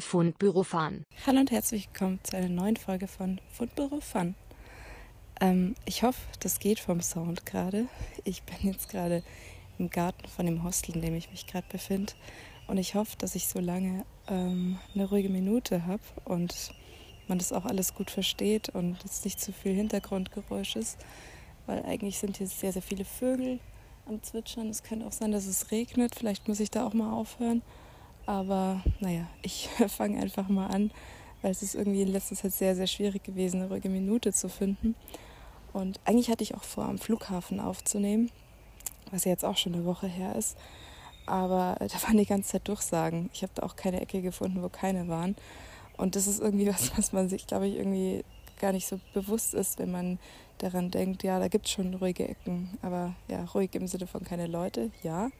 Fundbüro Fun. Hallo und herzlich willkommen zu einer neuen Folge von Fundbüro Fun. Ähm, ich hoffe, das geht vom Sound gerade. Ich bin jetzt gerade im Garten von dem Hostel, in dem ich mich gerade befinde. Und ich hoffe, dass ich so lange ähm, eine ruhige Minute habe und man das auch alles gut versteht und es nicht zu viel Hintergrundgeräusch ist. Weil eigentlich sind hier sehr, sehr viele Vögel am Zwitschern. Es könnte auch sein, dass es regnet. Vielleicht muss ich da auch mal aufhören. Aber naja, ich fange einfach mal an, weil es ist irgendwie in letzter Zeit sehr, sehr schwierig gewesen, eine ruhige Minute zu finden. Und eigentlich hatte ich auch vor, am Flughafen aufzunehmen, was ja jetzt auch schon eine Woche her ist. Aber da waren die ganze Zeit Durchsagen. Ich habe da auch keine Ecke gefunden, wo keine waren. Und das ist irgendwie was, was man sich, glaube ich, irgendwie gar nicht so bewusst ist, wenn man daran denkt, ja, da gibt es schon ruhige Ecken. Aber ja, ruhig im Sinne von keine Leute, ja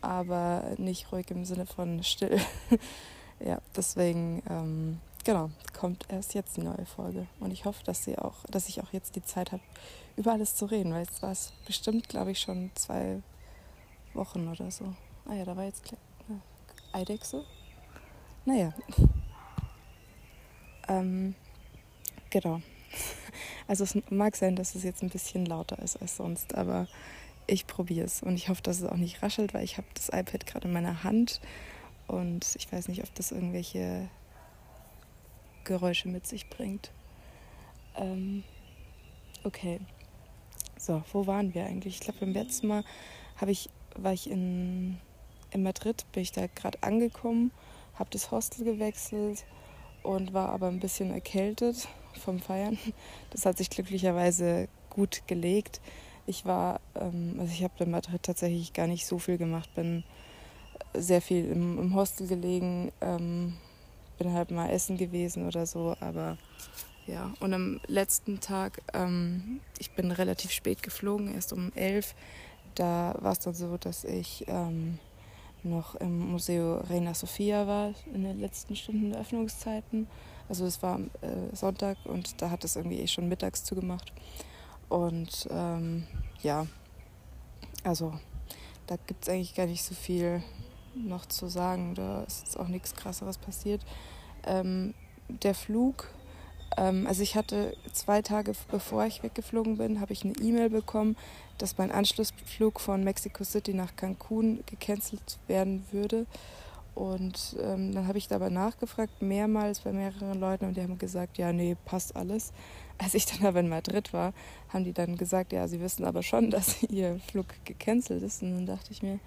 aber nicht ruhig im Sinne von still. ja, deswegen, ähm, genau, kommt erst jetzt die neue Folge. Und ich hoffe, dass, sie auch, dass ich auch jetzt die Zeit habe, über alles zu reden, weil es war es bestimmt, glaube ich, schon zwei Wochen oder so. Ah ja, da war jetzt äh, Eidechse. Naja. ähm, genau. Also es mag sein, dass es jetzt ein bisschen lauter ist als sonst, aber ich probiere es und ich hoffe, dass es auch nicht raschelt, weil ich habe das iPad gerade in meiner Hand und ich weiß nicht, ob das irgendwelche Geräusche mit sich bringt. Ähm, okay. So, wo waren wir eigentlich? Ich glaube, beim letzten Mal ich, war ich in, in Madrid, bin ich da gerade angekommen, habe das Hostel gewechselt und war aber ein bisschen erkältet vom Feiern. Das hat sich glücklicherweise gut gelegt ich war, ähm, also ich habe in Madrid tatsächlich gar nicht so viel gemacht, bin sehr viel im, im Hostel gelegen, ähm, bin halt mal essen gewesen oder so, aber ja. Und am letzten Tag, ähm, ich bin relativ spät geflogen, erst um elf. Da war es dann so, dass ich ähm, noch im Museo Reina Sofia war in den letzten Stunden der Öffnungszeiten. Also es war äh, Sonntag und da hat es irgendwie eh schon mittags zugemacht. Und ähm, ja, also da gibt es eigentlich gar nicht so viel noch zu sagen. Da ist jetzt auch nichts Krasseres passiert. Ähm, der Flug, ähm, also ich hatte zwei Tage bevor ich weggeflogen bin, habe ich eine E-Mail bekommen, dass mein Anschlussflug von Mexico City nach Cancun gecancelt werden würde. Und ähm, dann habe ich dabei nachgefragt, mehrmals bei mehreren Leuten, und die haben gesagt, ja, nee, passt alles. Als ich dann aber in Madrid war, haben die dann gesagt, ja, sie wissen aber schon, dass ihr Flug gecancelt ist. Und dann dachte ich mir,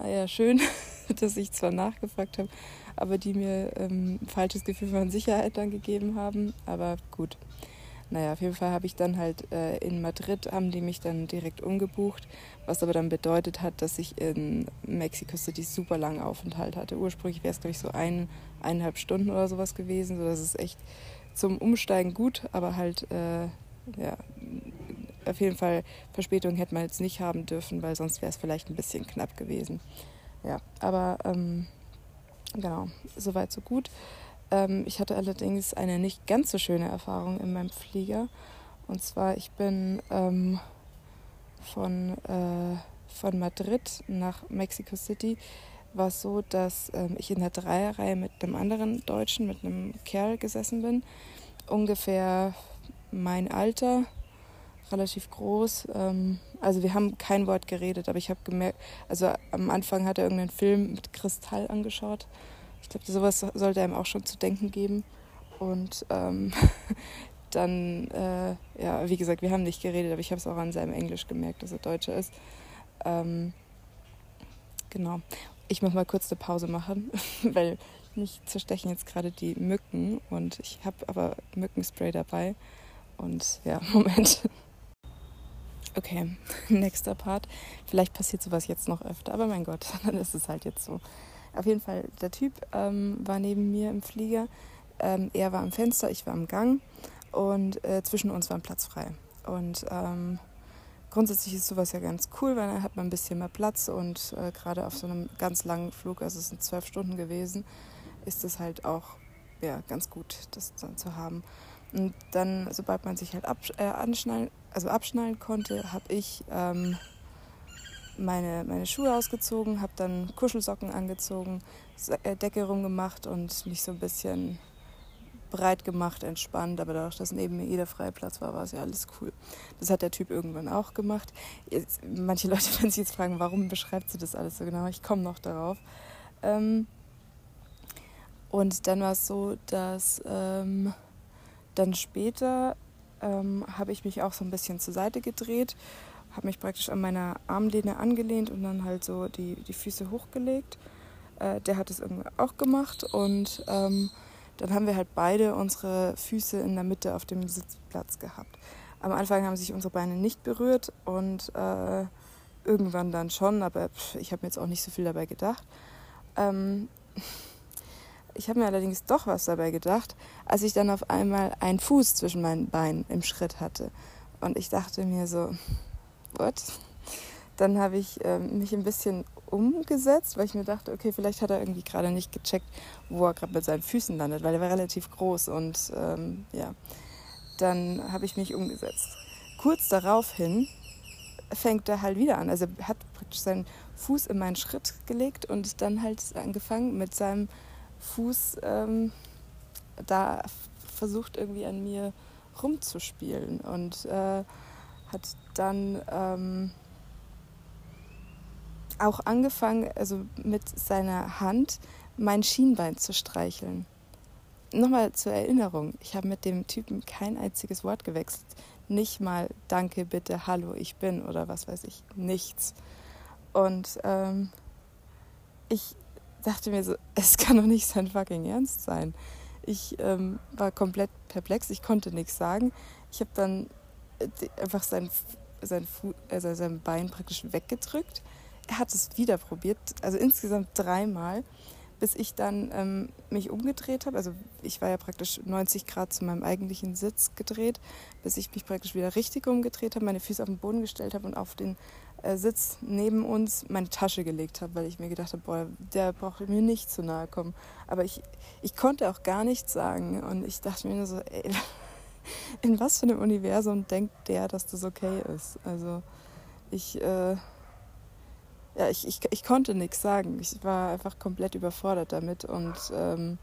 ah ja, schön, dass ich zwar nachgefragt habe, aber die mir ähm, ein falsches Gefühl von Sicherheit dann gegeben haben. Aber gut. Naja, auf jeden Fall habe ich dann halt äh, in Madrid, haben die mich dann direkt umgebucht, was aber dann bedeutet hat, dass ich in Mexico City super langen Aufenthalt hatte. Ursprünglich wäre es, glaube ich, so ein, eineinhalb Stunden oder sowas gewesen, so dass es echt zum Umsteigen gut, aber halt, äh, ja, auf jeden Fall Verspätung hätte man jetzt nicht haben dürfen, weil sonst wäre es vielleicht ein bisschen knapp gewesen. Ja, aber ähm, genau, soweit so gut. Ähm, ich hatte allerdings eine nicht ganz so schöne Erfahrung in meinem Flieger. Und zwar, ich bin ähm, von, äh, von Madrid nach Mexico City war es so, dass ähm, ich in der Dreierreihe mit einem anderen Deutschen, mit einem Kerl gesessen bin. Ungefähr mein Alter, relativ groß. Ähm, also wir haben kein Wort geredet, aber ich habe gemerkt, also am Anfang hat er irgendeinen Film mit Kristall angeschaut. Ich glaube, sowas sollte einem auch schon zu denken geben. Und ähm, dann, äh, ja, wie gesagt, wir haben nicht geredet, aber ich habe es auch an seinem Englisch gemerkt, dass er Deutscher ist. Ähm, genau ich muss mal kurz eine Pause machen, weil mich zerstechen jetzt gerade die Mücken und ich habe aber Mückenspray dabei. Und ja, Moment. Okay, nächster Part. Vielleicht passiert sowas jetzt noch öfter, aber mein Gott, dann ist es halt jetzt so. Auf jeden Fall, der Typ ähm, war neben mir im Flieger. Ähm, er war am Fenster, ich war am Gang und äh, zwischen uns war ein Platz frei. Und ähm, grundsätzlich ist sowas ja ganz cool, weil dann hat man ein bisschen mehr Platz und äh, gerade auf so einem ganz langen Flug, also es sind zwölf Stunden gewesen, ist es halt auch ja, ganz gut, das dann zu haben. Und dann, sobald man sich halt ab, äh, anschnallen, also abschnallen konnte, habe ich ähm, meine, meine Schuhe ausgezogen, habe dann Kuschelsocken angezogen, äh, Decke rumgemacht und mich so ein bisschen breit gemacht, entspannt, aber dadurch, dass neben mir jeder freie Platz war, war es ja alles cool. Das hat der Typ irgendwann auch gemacht. Jetzt, manche Leute werden sich jetzt fragen, warum beschreibt sie das alles so genau? Ich komme noch darauf. Ähm, und dann war es so, dass ähm, dann später ähm, habe ich mich auch so ein bisschen zur Seite gedreht, habe mich praktisch an meiner Armlehne angelehnt und dann halt so die, die Füße hochgelegt. Äh, der hat es irgendwie auch gemacht und ähm, dann haben wir halt beide unsere Füße in der Mitte auf dem Sitzplatz gehabt. Am Anfang haben sich unsere Beine nicht berührt und äh, irgendwann dann schon, aber ich habe mir jetzt auch nicht so viel dabei gedacht. Ähm, ich habe mir allerdings doch was dabei gedacht, als ich dann auf einmal einen Fuß zwischen meinen Beinen im Schritt hatte. Und ich dachte mir so, what? Dann habe ich äh, mich ein bisschen umgesetzt, weil ich mir dachte, okay, vielleicht hat er irgendwie gerade nicht gecheckt, wo er gerade mit seinen Füßen landet, weil er war relativ groß und ähm, ja, dann habe ich mich umgesetzt. Kurz daraufhin fängt er halt wieder an. Also er hat praktisch seinen Fuß in meinen Schritt gelegt und dann halt angefangen mit seinem Fuß ähm, da versucht irgendwie an mir rumzuspielen und äh, hat dann ähm, auch angefangen, also mit seiner Hand mein Schienbein zu streicheln. Nochmal zur Erinnerung, ich habe mit dem Typen kein einziges Wort gewechselt. Nicht mal Danke, bitte, Hallo, ich bin oder was weiß ich, nichts. Und ähm, ich dachte mir so, es kann doch nicht sein fucking Ernst sein. Ich ähm, war komplett perplex, ich konnte nichts sagen. Ich habe dann einfach sein, sein, Fu also sein Bein praktisch weggedrückt er hat es wieder probiert, also insgesamt dreimal, bis ich dann ähm, mich umgedreht habe. Also ich war ja praktisch 90 Grad zu meinem eigentlichen Sitz gedreht, bis ich mich praktisch wieder richtig umgedreht habe, meine Füße auf den Boden gestellt habe und auf den äh, Sitz neben uns meine Tasche gelegt habe, weil ich mir gedacht habe, boah, der braucht mir nicht zu nahe kommen. Aber ich, ich konnte auch gar nichts sagen und ich dachte mir nur so, ey, in was für einem Universum denkt der, dass das okay ist? Also ich... Äh, ja, ich, ich, ich konnte nichts sagen. Ich war einfach komplett überfordert damit und ähm,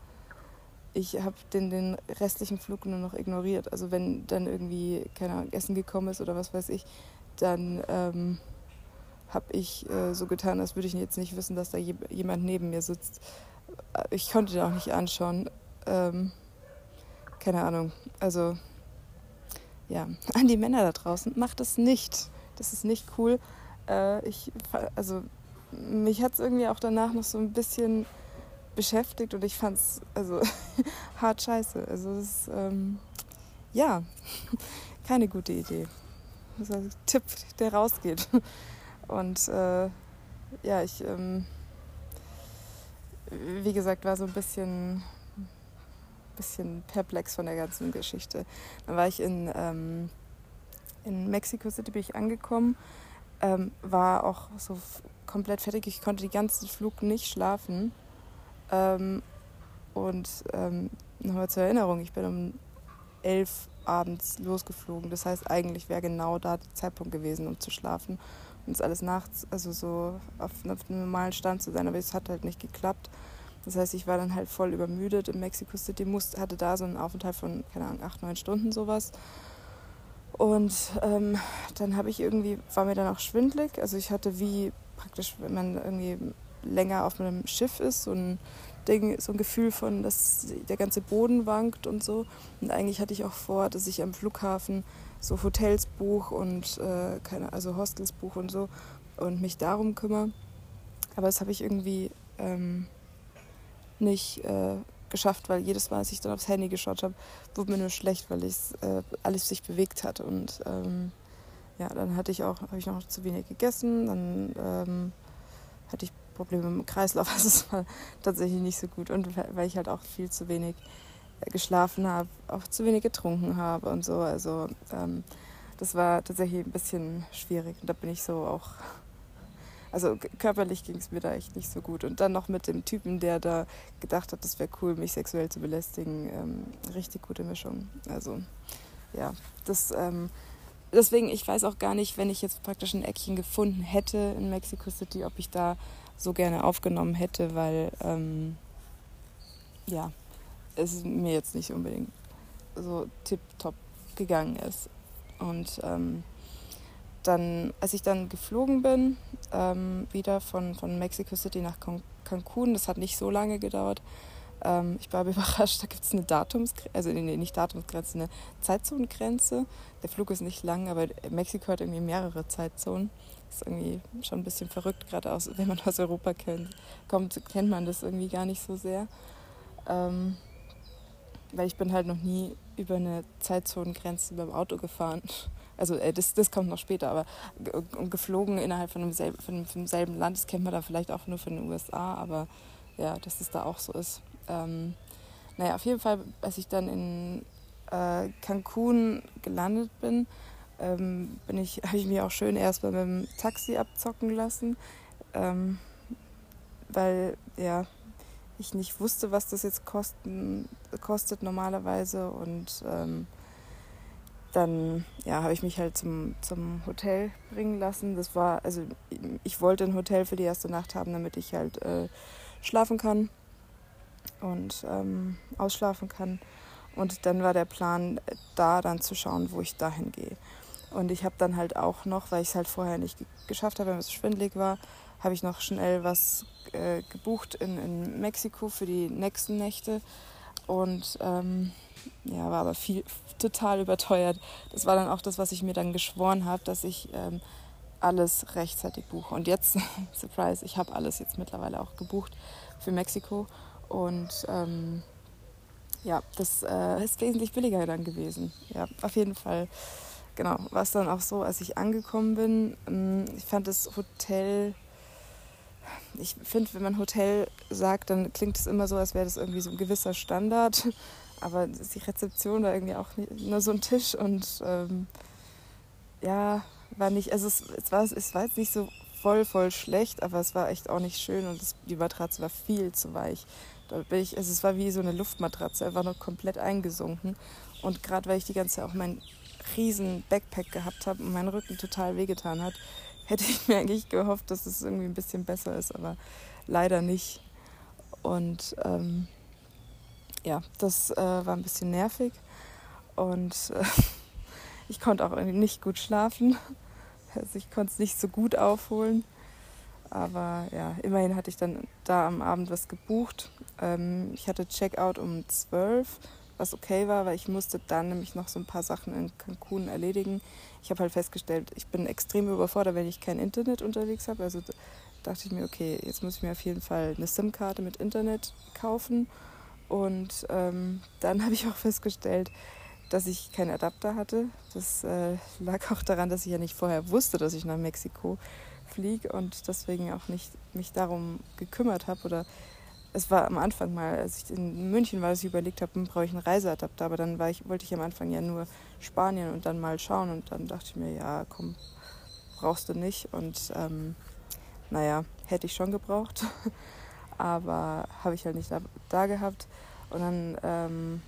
ich habe den, den restlichen Flug nur noch ignoriert. Also wenn dann irgendwie, keine Ahnung, Essen gekommen ist oder was weiß ich, dann ähm, habe ich äh, so getan, als würde ich jetzt nicht wissen, dass da je, jemand neben mir sitzt. Ich konnte den auch nicht anschauen. Ähm, keine Ahnung. Also ja, an die Männer da draußen, macht das nicht. Das ist nicht cool äh, ich, also mich hat es irgendwie auch danach noch so ein bisschen beschäftigt und ich fand es also hart scheiße. Also es ist, ähm, ja, keine gute Idee. Das ist ein Tipp, der rausgeht. Und äh, ja, ich, ähm, wie gesagt, war so ein bisschen, bisschen perplex von der ganzen Geschichte. Dann war ich in, ähm, in Mexico City, bin ich angekommen ähm, war auch so komplett fertig. Ich konnte den ganzen Flug nicht schlafen. Ähm, und ähm, nochmal zur Erinnerung, ich bin um elf abends losgeflogen. Das heißt, eigentlich wäre genau da der Zeitpunkt gewesen, um zu schlafen und es alles nachts, also so auf, auf einem normalen Stand zu sein. Aber es hat halt nicht geklappt. Das heißt, ich war dann halt voll übermüdet in Mexico City, musste, hatte da so einen Aufenthalt von, keine Ahnung, acht, neun Stunden sowas. Und ähm, dann habe ich irgendwie, war mir dann auch schwindlig. Also ich hatte wie praktisch, wenn man irgendwie länger auf einem Schiff ist, so ein Ding, so ein Gefühl von, dass der ganze Boden wankt und so. Und eigentlich hatte ich auch vor, dass ich am Flughafen so Hotels buche und äh, keine, also Hostels buche und so und mich darum kümmere. Aber das habe ich irgendwie ähm, nicht äh, geschafft, weil jedes Mal, als ich dann aufs Handy geschaut habe, wurde mir nur schlecht, weil äh, alles sich bewegt hat. Und ähm, ja, dann hatte ich auch, habe ich noch zu wenig gegessen, dann ähm, hatte ich Probleme mit dem Kreislauf, also es war tatsächlich nicht so gut. Und weil ich halt auch viel zu wenig äh, geschlafen habe, auch zu wenig getrunken habe und so. Also ähm, das war tatsächlich ein bisschen schwierig. Und da bin ich so auch also körperlich ging es mir da echt nicht so gut. Und dann noch mit dem Typen, der da gedacht hat, das wäre cool, mich sexuell zu belästigen. Ähm, richtig gute Mischung. Also ja, das ähm, deswegen, ich weiß auch gar nicht, wenn ich jetzt praktisch ein Eckchen gefunden hätte in Mexico City, ob ich da so gerne aufgenommen hätte, weil ähm, ja, es mir jetzt nicht unbedingt so tipptopp gegangen ist. Und ähm, dann, als ich dann geflogen bin, ähm, wieder von, von Mexico City nach Can Cancun, das hat nicht so lange gedauert. Ähm, ich war überrascht, da gibt es eine Datumsgrenze, also nee, nicht Datumsgrenze, eine Zeitzonengrenze. Der Flug ist nicht lang, aber Mexiko hat irgendwie mehrere Zeitzonen. Ist irgendwie schon ein bisschen verrückt, gerade wenn man aus Europa kennt, kommt, kennt man das irgendwie gar nicht so sehr. Ähm, weil ich bin halt noch nie über eine Zeitzonengrenze beim Auto gefahren. Also äh, das, das kommt noch später, aber geflogen innerhalb von demselben, von demselben Land, das kennt man da vielleicht auch nur von den USA, aber ja, dass es da auch so ist. Ähm, naja, auf jeden Fall, als ich dann in äh, Cancun gelandet bin, ähm, bin ich, habe ich mich auch schön erstmal mit dem Taxi abzocken lassen, ähm, weil ja, ich nicht wusste, was das jetzt kosten, kostet normalerweise und ähm, dann ja, habe ich mich halt zum, zum Hotel bringen lassen. Das war, also ich wollte ein Hotel für die erste Nacht haben, damit ich halt äh, schlafen kann und ähm, ausschlafen kann. Und dann war der Plan, da dann zu schauen, wo ich dahin gehe. Und ich habe dann halt auch noch, weil ich es halt vorher nicht geschafft habe, weil es schwindelig war, habe ich noch schnell was äh, gebucht in, in Mexiko für die nächsten Nächte. Und ähm, ja, war aber viel, total überteuert. Das war dann auch das, was ich mir dann geschworen habe, dass ich ähm, alles rechtzeitig buche. Und jetzt, Surprise, ich habe alles jetzt mittlerweile auch gebucht für Mexiko. Und ähm, ja, das äh, ist wesentlich billiger dann gewesen. Ja, auf jeden Fall. Genau, war es dann auch so, als ich angekommen bin. Ähm, ich fand das Hotel, ich finde, wenn man Hotel sagt, dann klingt es immer so, als wäre das irgendwie so ein gewisser Standard. Aber die Rezeption war irgendwie auch nur so ein Tisch und ähm, ja, war nicht, also es, es, war, es war jetzt nicht so voll, voll schlecht, aber es war echt auch nicht schön und das, die Matratze war viel zu weich. Da bin ich, also es war wie so eine Luftmatratze, einfach nur komplett eingesunken. Und gerade weil ich die ganze Zeit auch meinen riesen Backpack gehabt habe und mein Rücken total wehgetan hat, hätte ich mir eigentlich gehofft, dass es irgendwie ein bisschen besser ist, aber leider nicht. Und ähm, ja, das äh, war ein bisschen nervig und äh, ich konnte auch nicht gut schlafen. Also ich konnte es nicht so gut aufholen. Aber ja, immerhin hatte ich dann da am Abend was gebucht. Ähm, ich hatte Checkout um 12, was okay war, weil ich musste dann nämlich noch so ein paar Sachen in Cancun erledigen. Ich habe halt festgestellt, ich bin extrem überfordert, wenn ich kein Internet unterwegs habe. Also dachte ich mir, okay, jetzt muss ich mir auf jeden Fall eine SIM-Karte mit Internet kaufen. Und ähm, dann habe ich auch festgestellt, dass ich keinen Adapter hatte. Das äh, lag auch daran, dass ich ja nicht vorher wusste, dass ich nach Mexiko fliege und deswegen auch nicht mich darum gekümmert habe oder es war am Anfang mal, als ich in München war, dass ich überlegt habe, hm, brauche ich einen Reiseadapter, aber dann ich, wollte ich am Anfang ja nur Spanien und dann mal schauen und dann dachte ich mir, ja, komm, brauchst du nicht. Und ähm, naja, hätte ich schon gebraucht, aber habe ich halt nicht da, da gehabt und dann ähm,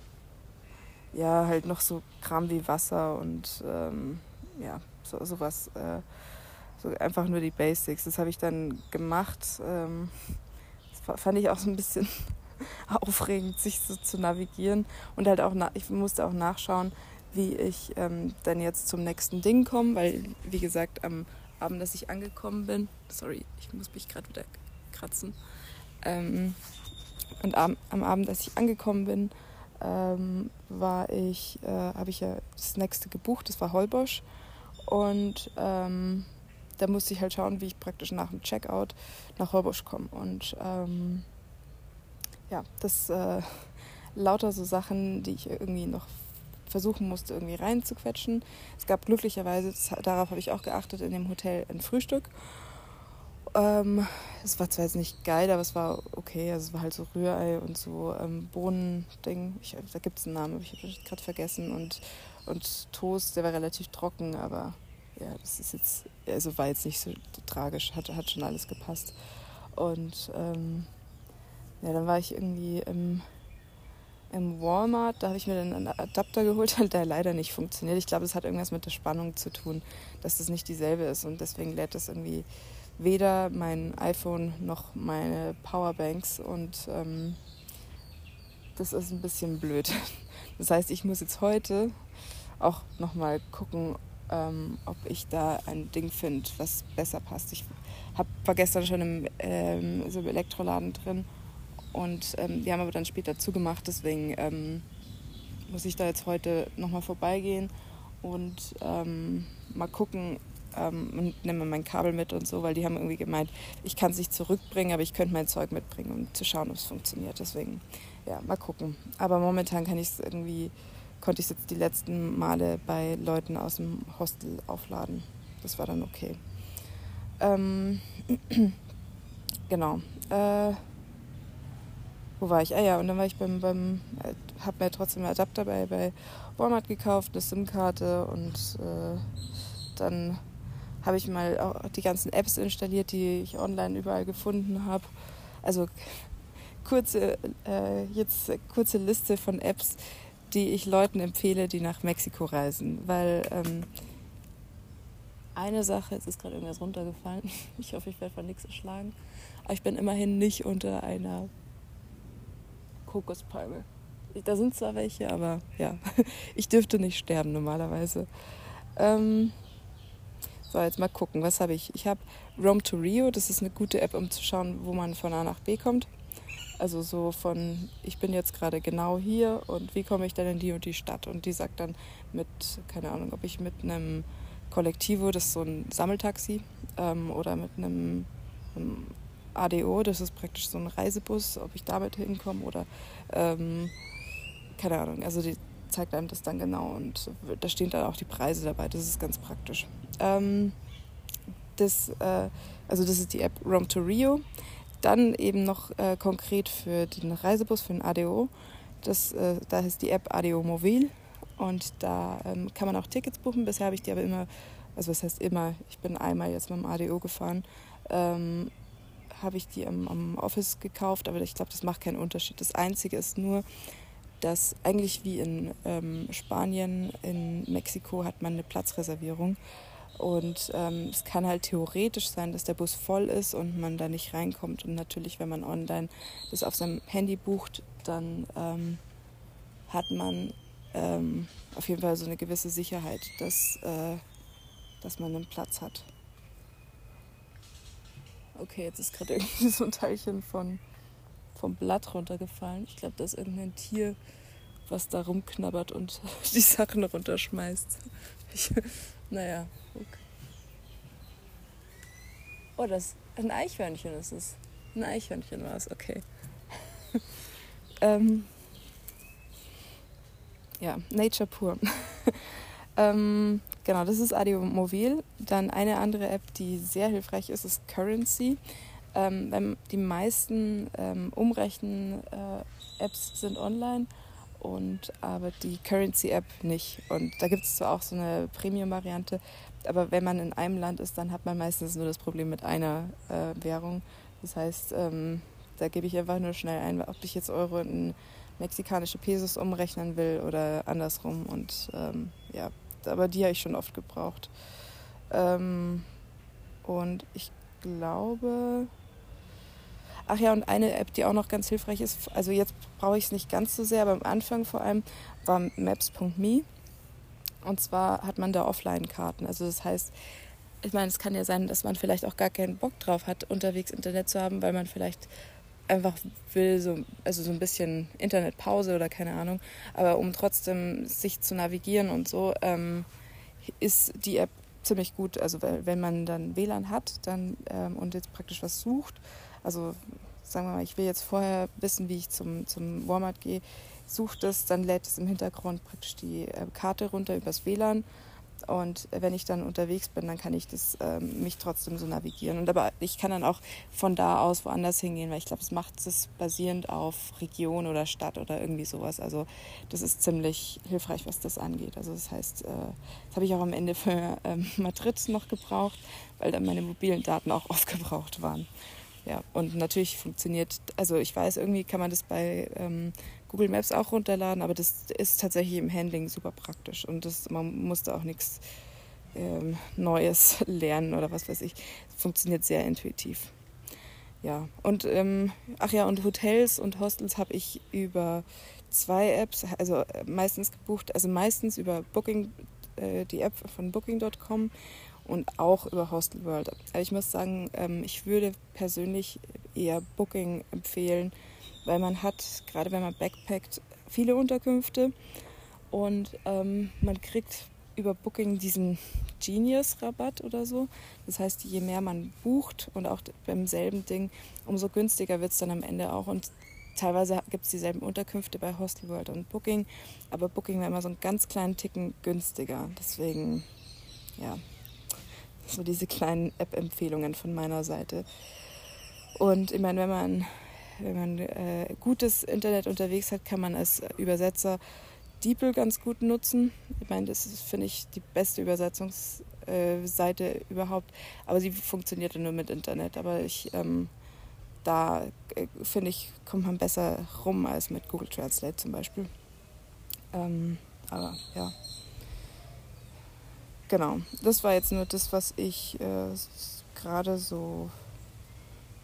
ja, halt noch so Kram wie Wasser und ähm, ja, so, sowas. Äh, so einfach nur die Basics. Das habe ich dann gemacht. Ähm, das fand ich auch so ein bisschen aufregend, sich so zu navigieren. Und halt auch, ich musste auch nachschauen, wie ich ähm, dann jetzt zum nächsten Ding komme, weil, wie gesagt, am Abend, dass ich angekommen bin, sorry, ich muss mich gerade wieder kratzen. Ähm, und am, am Abend, als ich angekommen bin, ähm, war ich, äh, habe ich ja das nächste gebucht, das war Holbosch. Und ähm, da musste ich halt schauen, wie ich praktisch nach dem Checkout nach Holbosch komme. Und ähm, ja, das äh, lauter so Sachen, die ich irgendwie noch versuchen musste, irgendwie reinzuquetschen. Es gab glücklicherweise, das, darauf habe ich auch geachtet, in dem Hotel ein Frühstück. Ähm, es war zwar jetzt nicht geil, aber es war okay. Also es war halt so Rührei und so ähm, Bohnending. Da gibt es einen Namen, aber ich habe das gerade vergessen. Und, und Toast, der war relativ trocken, aber ja, das ist jetzt, also war jetzt nicht so tragisch, hat, hat schon alles gepasst. Und ähm, ja, dann war ich irgendwie im, im Walmart, da habe ich mir dann einen Adapter geholt, der leider nicht funktioniert. Ich glaube, es hat irgendwas mit der Spannung zu tun, dass das nicht dieselbe ist und deswegen lädt das irgendwie weder mein iPhone noch meine Powerbanks und ähm, das ist ein bisschen blöd. Das heißt, ich muss jetzt heute auch nochmal gucken, ähm, ob ich da ein Ding finde, was besser passt. Ich hab, war gestern schon im, ähm, so im Elektroladen drin und ähm, die haben aber dann später zugemacht, deswegen ähm, muss ich da jetzt heute nochmal vorbeigehen und ähm, mal gucken ähm, und nehme mein Kabel mit und so, weil die haben irgendwie gemeint, ich kann es nicht zurückbringen, aber ich könnte mein Zeug mitbringen, um zu schauen, ob es funktioniert. Deswegen, ja, mal gucken. Aber momentan kann ich es irgendwie, konnte ich es jetzt die letzten Male bei Leuten aus dem Hostel aufladen. Das war dann okay. Ähm, genau. Äh, wo war ich? Ah ja, und dann war ich beim, beim äh, hab mir trotzdem einen Adapter bei, bei Walmart gekauft, eine SIM-Karte und äh, dann habe ich mal auch die ganzen Apps installiert, die ich online überall gefunden habe. Also kurze, äh, jetzt kurze Liste von Apps, die ich Leuten empfehle, die nach Mexiko reisen. Weil ähm, eine Sache, jetzt ist gerade irgendwas runtergefallen. Ich hoffe, ich werde von nichts erschlagen. Aber ich bin immerhin nicht unter einer Kokospalme. Da sind zwar welche, aber ja, ich dürfte nicht sterben normalerweise. Ähm, so, jetzt mal gucken, was habe ich? Ich habe Rome to Rio, das ist eine gute App, um zu schauen, wo man von A nach B kommt. Also so von, ich bin jetzt gerade genau hier und wie komme ich dann in die und die Stadt? Und die sagt dann mit, keine Ahnung, ob ich mit einem Kollektivo, das ist so ein Sammeltaxi, ähm, oder mit einem, einem ADO, das ist praktisch so ein Reisebus, ob ich damit hinkomme oder ähm, keine Ahnung. Also die zeigt einem das dann genau und da stehen dann auch die Preise dabei. Das ist ganz praktisch. Ähm, das, äh, also das ist die App Rome to Rio. Dann eben noch äh, konkret für den Reisebus, für den ADO. Das, äh, da ist die App ADO Mobil und da ähm, kann man auch Tickets buchen. Bisher habe ich die aber immer, also was heißt immer, ich bin einmal jetzt mit dem ADO gefahren. Ähm, habe ich die am, am Office gekauft, aber ich glaube, das macht keinen Unterschied. Das Einzige ist nur, dass eigentlich wie in ähm, Spanien, in Mexiko hat man eine Platzreservierung. Und ähm, es kann halt theoretisch sein, dass der Bus voll ist und man da nicht reinkommt. Und natürlich, wenn man online das auf seinem Handy bucht, dann ähm, hat man ähm, auf jeden Fall so eine gewisse Sicherheit, dass, äh, dass man einen Platz hat. Okay, jetzt ist gerade irgendwie so ein Teilchen von, vom Blatt runtergefallen. Ich glaube, da ist irgendein Tier, was da rumknabbert und die Sachen runterschmeißt. Ich, naja, okay. Oh, das ein Eichhörnchen ist es. Ein Eichhörnchen war es, okay. ähm, ja, Nature pur. ähm, Genau, das ist Audio Mobil. Dann eine andere App, die sehr hilfreich ist, ist Currency. Ähm, die meisten ähm, Umrechnen-Apps äh, sind online und aber die Currency-App nicht. Und da gibt es zwar auch so eine Premium-Variante, aber wenn man in einem Land ist, dann hat man meistens nur das Problem mit einer äh, Währung. Das heißt, ähm, da gebe ich einfach nur schnell ein, ob ich jetzt Euro in mexikanische Pesos umrechnen will oder andersrum. Und ähm, ja, aber die habe ich schon oft gebraucht. Ähm, und ich glaube. Ach ja, und eine App, die auch noch ganz hilfreich ist, also jetzt brauche ich es nicht ganz so sehr, aber am Anfang vor allem war Maps.me. Und zwar hat man da Offline-Karten. Also das heißt, ich meine, es kann ja sein, dass man vielleicht auch gar keinen Bock drauf hat, unterwegs Internet zu haben, weil man vielleicht einfach will, so, also so ein bisschen Internetpause oder keine Ahnung. Aber um trotzdem sich zu navigieren und so, ähm, ist die App ziemlich gut. Also wenn man dann WLAN hat dann, ähm, und jetzt praktisch was sucht, also sagen wir mal, ich will jetzt vorher wissen, wie ich zum, zum Walmart gehe, sucht es, dann lädt es im Hintergrund praktisch die äh, Karte runter übers WLAN und wenn ich dann unterwegs bin, dann kann ich das ähm, mich trotzdem so navigieren. Und aber ich kann dann auch von da aus woanders hingehen, weil ich glaube, es macht es basierend auf Region oder Stadt oder irgendwie sowas. Also das ist ziemlich hilfreich, was das angeht. Also das heißt, äh, das habe ich auch am Ende für ähm, Madrid noch gebraucht, weil dann meine mobilen Daten auch aufgebraucht waren. Ja, und natürlich funktioniert, also ich weiß, irgendwie kann man das bei ähm, Google Maps auch runterladen, aber das ist tatsächlich im Handling super praktisch und das, man muss da auch nichts ähm, Neues lernen oder was weiß ich. Funktioniert sehr intuitiv. Ja, und ähm, ach ja, und Hotels und Hostels habe ich über zwei Apps, also äh, meistens gebucht, also meistens über Booking, äh, die App von Booking.com und auch über Hostel World. Aber ich muss sagen, ähm, ich würde persönlich eher Booking empfehlen, weil man hat, gerade wenn man backpackt, viele Unterkünfte und ähm, man kriegt über Booking diesen Genius-Rabatt oder so. Das heißt, je mehr man bucht und auch beim selben Ding, umso günstiger wird es dann am Ende auch. Und teilweise gibt es dieselben Unterkünfte bei Hostel World und Booking, aber Booking war immer so einen ganz kleinen Ticken günstiger. Deswegen, ja, so diese kleinen App-Empfehlungen von meiner Seite. Und ich meine, wenn man, wenn man äh, gutes Internet unterwegs hat, kann man als Übersetzer DeepL ganz gut nutzen. Ich meine, das ist, finde ich, die beste Übersetzungsseite äh, überhaupt. Aber sie funktioniert nur mit Internet. Aber ich, ähm, da äh, finde ich, kommt man besser rum als mit Google Translate zum Beispiel. Ähm, aber ja. Genau, das war jetzt nur das, was ich äh, gerade so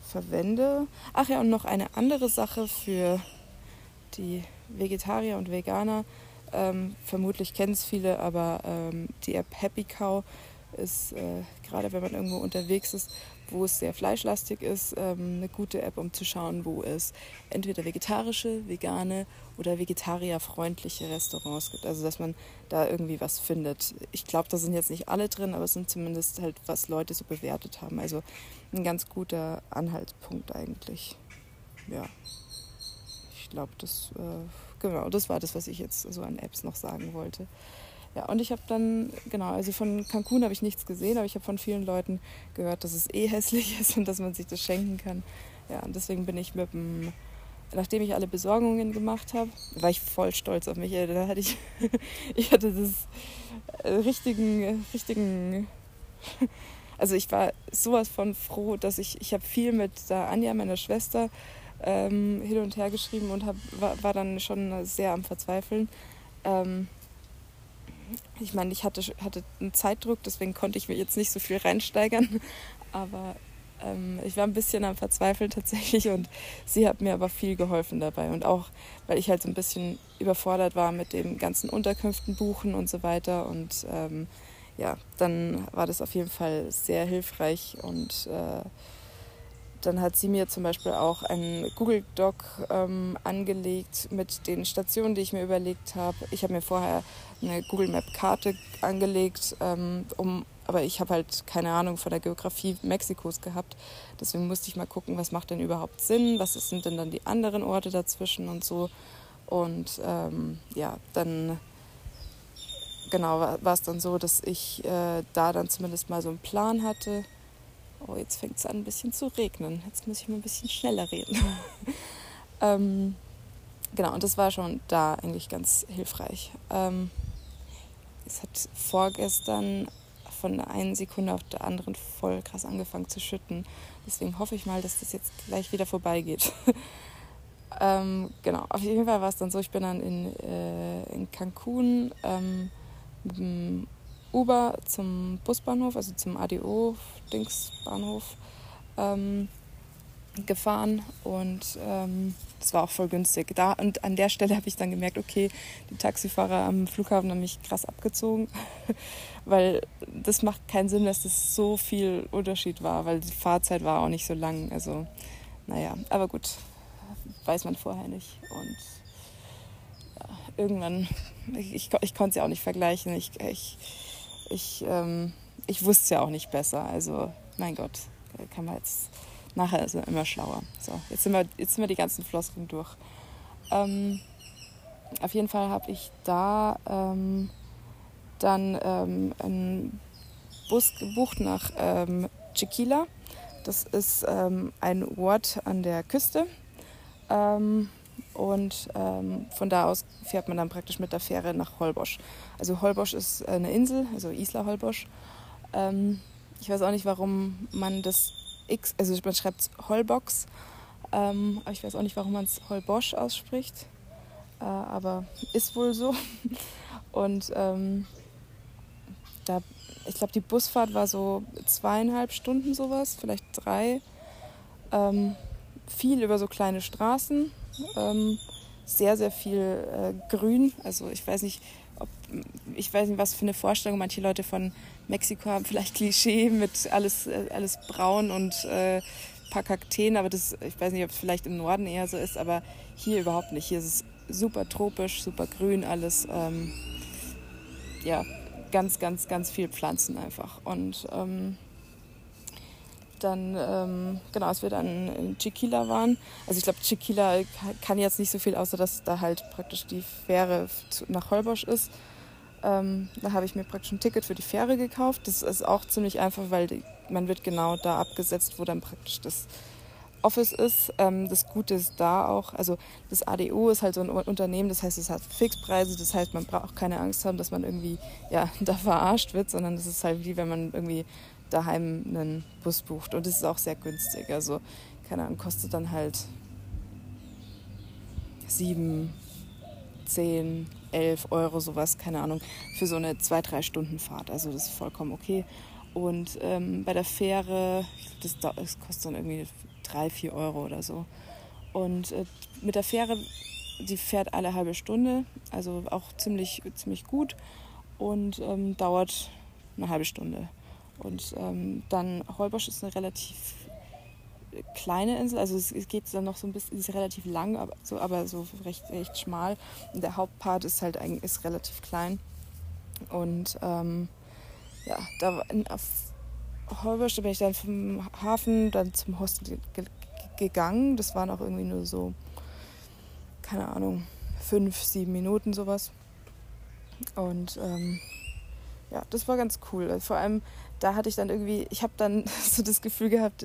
verwende. Ach ja, und noch eine andere Sache für die Vegetarier und Veganer. Ähm, vermutlich kennen es viele, aber ähm, die App Happy Cow ist, äh, gerade wenn man irgendwo unterwegs ist, wo es sehr fleischlastig ist, ähm, eine gute App, um zu schauen, wo es entweder vegetarische, vegane oder vegetarierfreundliche Restaurants gibt. Also, dass man da irgendwie was findet. Ich glaube, da sind jetzt nicht alle drin, aber es sind zumindest halt, was Leute so bewertet haben. Also ein ganz guter Anhaltspunkt eigentlich. Ja. Ich glaube, das. Äh, genau, das war das, was ich jetzt so an Apps noch sagen wollte. Ja, und ich habe dann, genau, also von Cancun habe ich nichts gesehen, aber ich habe von vielen Leuten gehört, dass es eh hässlich ist und dass man sich das schenken kann. Ja, und deswegen bin ich mit dem, nachdem ich alle Besorgungen gemacht habe, war ich voll stolz auf mich. Da hatte ich, ich hatte das äh, richtigen, richtigen, also ich war sowas von froh, dass ich, ich habe viel mit Anja, meiner Schwester, ähm, hin und her geschrieben und hab, war, war dann schon sehr am Verzweifeln. Ähm, ich meine, ich hatte, hatte einen Zeitdruck, deswegen konnte ich mir jetzt nicht so viel reinsteigern, aber ähm, ich war ein bisschen am Verzweifeln tatsächlich und sie hat mir aber viel geholfen dabei. Und auch, weil ich halt so ein bisschen überfordert war mit dem ganzen Unterkünften buchen und so weiter. Und ähm, ja, dann war das auf jeden Fall sehr hilfreich. Und äh, dann hat sie mir zum Beispiel auch einen Google Doc ähm, angelegt mit den Stationen, die ich mir überlegt habe. Ich habe mir vorher eine Google Map Karte angelegt, ähm, um, aber ich habe halt keine Ahnung von der Geografie Mexikos gehabt. Deswegen musste ich mal gucken, was macht denn überhaupt Sinn, was sind denn dann die anderen Orte dazwischen und so. Und ähm, ja, dann genau war es dann so, dass ich äh, da dann zumindest mal so einen Plan hatte Oh, jetzt fängt es an, ein bisschen zu regnen. Jetzt muss ich mal ein bisschen schneller reden. ähm, genau, und das war schon da eigentlich ganz hilfreich. Ähm, es hat vorgestern von der einen Sekunde auf der anderen voll krass angefangen zu schütten. Deswegen hoffe ich mal, dass das jetzt gleich wieder vorbeigeht. ähm, genau, auf jeden Fall war es dann so, ich bin dann in, äh, in Cancun ähm, mit dem Uber zum Busbahnhof, also zum ADO-Dingsbahnhof ähm, gefahren und ähm, das war auch voll günstig. Da und an der Stelle habe ich dann gemerkt, okay, die Taxifahrer am Flughafen haben mich krass abgezogen, weil das macht keinen Sinn, dass das so viel Unterschied war, weil die Fahrzeit war auch nicht so lang. Also naja, aber gut, weiß man vorher nicht und ja, irgendwann, ich, ich, ich konnte es ja auch nicht vergleichen. Ich, ich ich, ähm, ich wusste es ja auch nicht besser. Also, mein Gott, kann man jetzt. Nachher ist er immer schlauer. So, jetzt sind wir, jetzt sind wir die ganzen Floskeln durch. Ähm, auf jeden Fall habe ich da ähm, dann ähm, einen Bus gebucht nach ähm, Chiquila. Das ist ähm, ein Ort an der Küste. Ähm, und ähm, von da aus fährt man dann praktisch mit der Fähre nach Holbosch. Also Holbosch ist eine Insel, also Isla Holbosch. Ich weiß auch nicht, warum man das X, also man schreibt Holbox, ähm, aber ich weiß auch nicht, warum man es Holbosch ausspricht, äh, aber ist wohl so. Und ähm, da, ich glaube, die Busfahrt war so zweieinhalb Stunden sowas, vielleicht drei. Ähm, viel über so kleine Straßen, ähm, sehr, sehr viel äh, Grün. Also ich weiß nicht, ob, ich weiß nicht, was für eine Vorstellung manche Leute von Mexiko haben. Vielleicht Klischee mit alles, äh, alles braun und äh, paar Kakteen, aber das, ich weiß nicht, ob es vielleicht im Norden eher so ist, aber hier überhaupt nicht. Hier ist es super tropisch, super grün alles. Ähm, ja, ganz, ganz, ganz viel Pflanzen einfach. Und ähm, dann, ähm, genau, als wir dann in Chiquila waren, also ich glaube, Chiquila kann jetzt nicht so viel, außer dass da halt praktisch die Fähre nach Holbosch ist. Ähm, da habe ich mir praktisch ein Ticket für die Fähre gekauft. Das ist auch ziemlich einfach, weil die, man wird genau da abgesetzt, wo dann praktisch das Office ist. Ähm, das Gute ist da auch, also das ADO ist halt so ein Unternehmen, das heißt, es hat Fixpreise, das heißt, man braucht auch keine Angst haben, dass man irgendwie ja, da verarscht wird, sondern das ist halt wie wenn man irgendwie daheim einen Bus bucht. Und es ist auch sehr günstig. Also, keine Ahnung, kostet dann halt sieben, zehn, elf Euro, sowas, keine Ahnung, für so eine zwei, drei Stunden Fahrt. Also das ist vollkommen okay. Und ähm, bei der Fähre, das, das kostet dann irgendwie drei, vier Euro oder so. Und äh, mit der Fähre, die fährt alle halbe Stunde, also auch ziemlich, ziemlich gut und ähm, dauert eine halbe Stunde. Und ähm, dann Holbosch ist eine relativ kleine Insel, also es, es, geht dann noch so ein bisschen, ist relativ lang, aber so, aber so recht, recht schmal. Und der Hauptpart ist halt eigentlich ist relativ klein. Und ähm, ja, da in, auf Holbosch bin ich dann vom Hafen dann zum Hostel ge gegangen. Das waren auch irgendwie nur so, keine Ahnung, fünf, sieben Minuten sowas. Und ähm, ja, das war ganz cool. Vor allem da hatte ich dann irgendwie, ich habe dann so das Gefühl gehabt,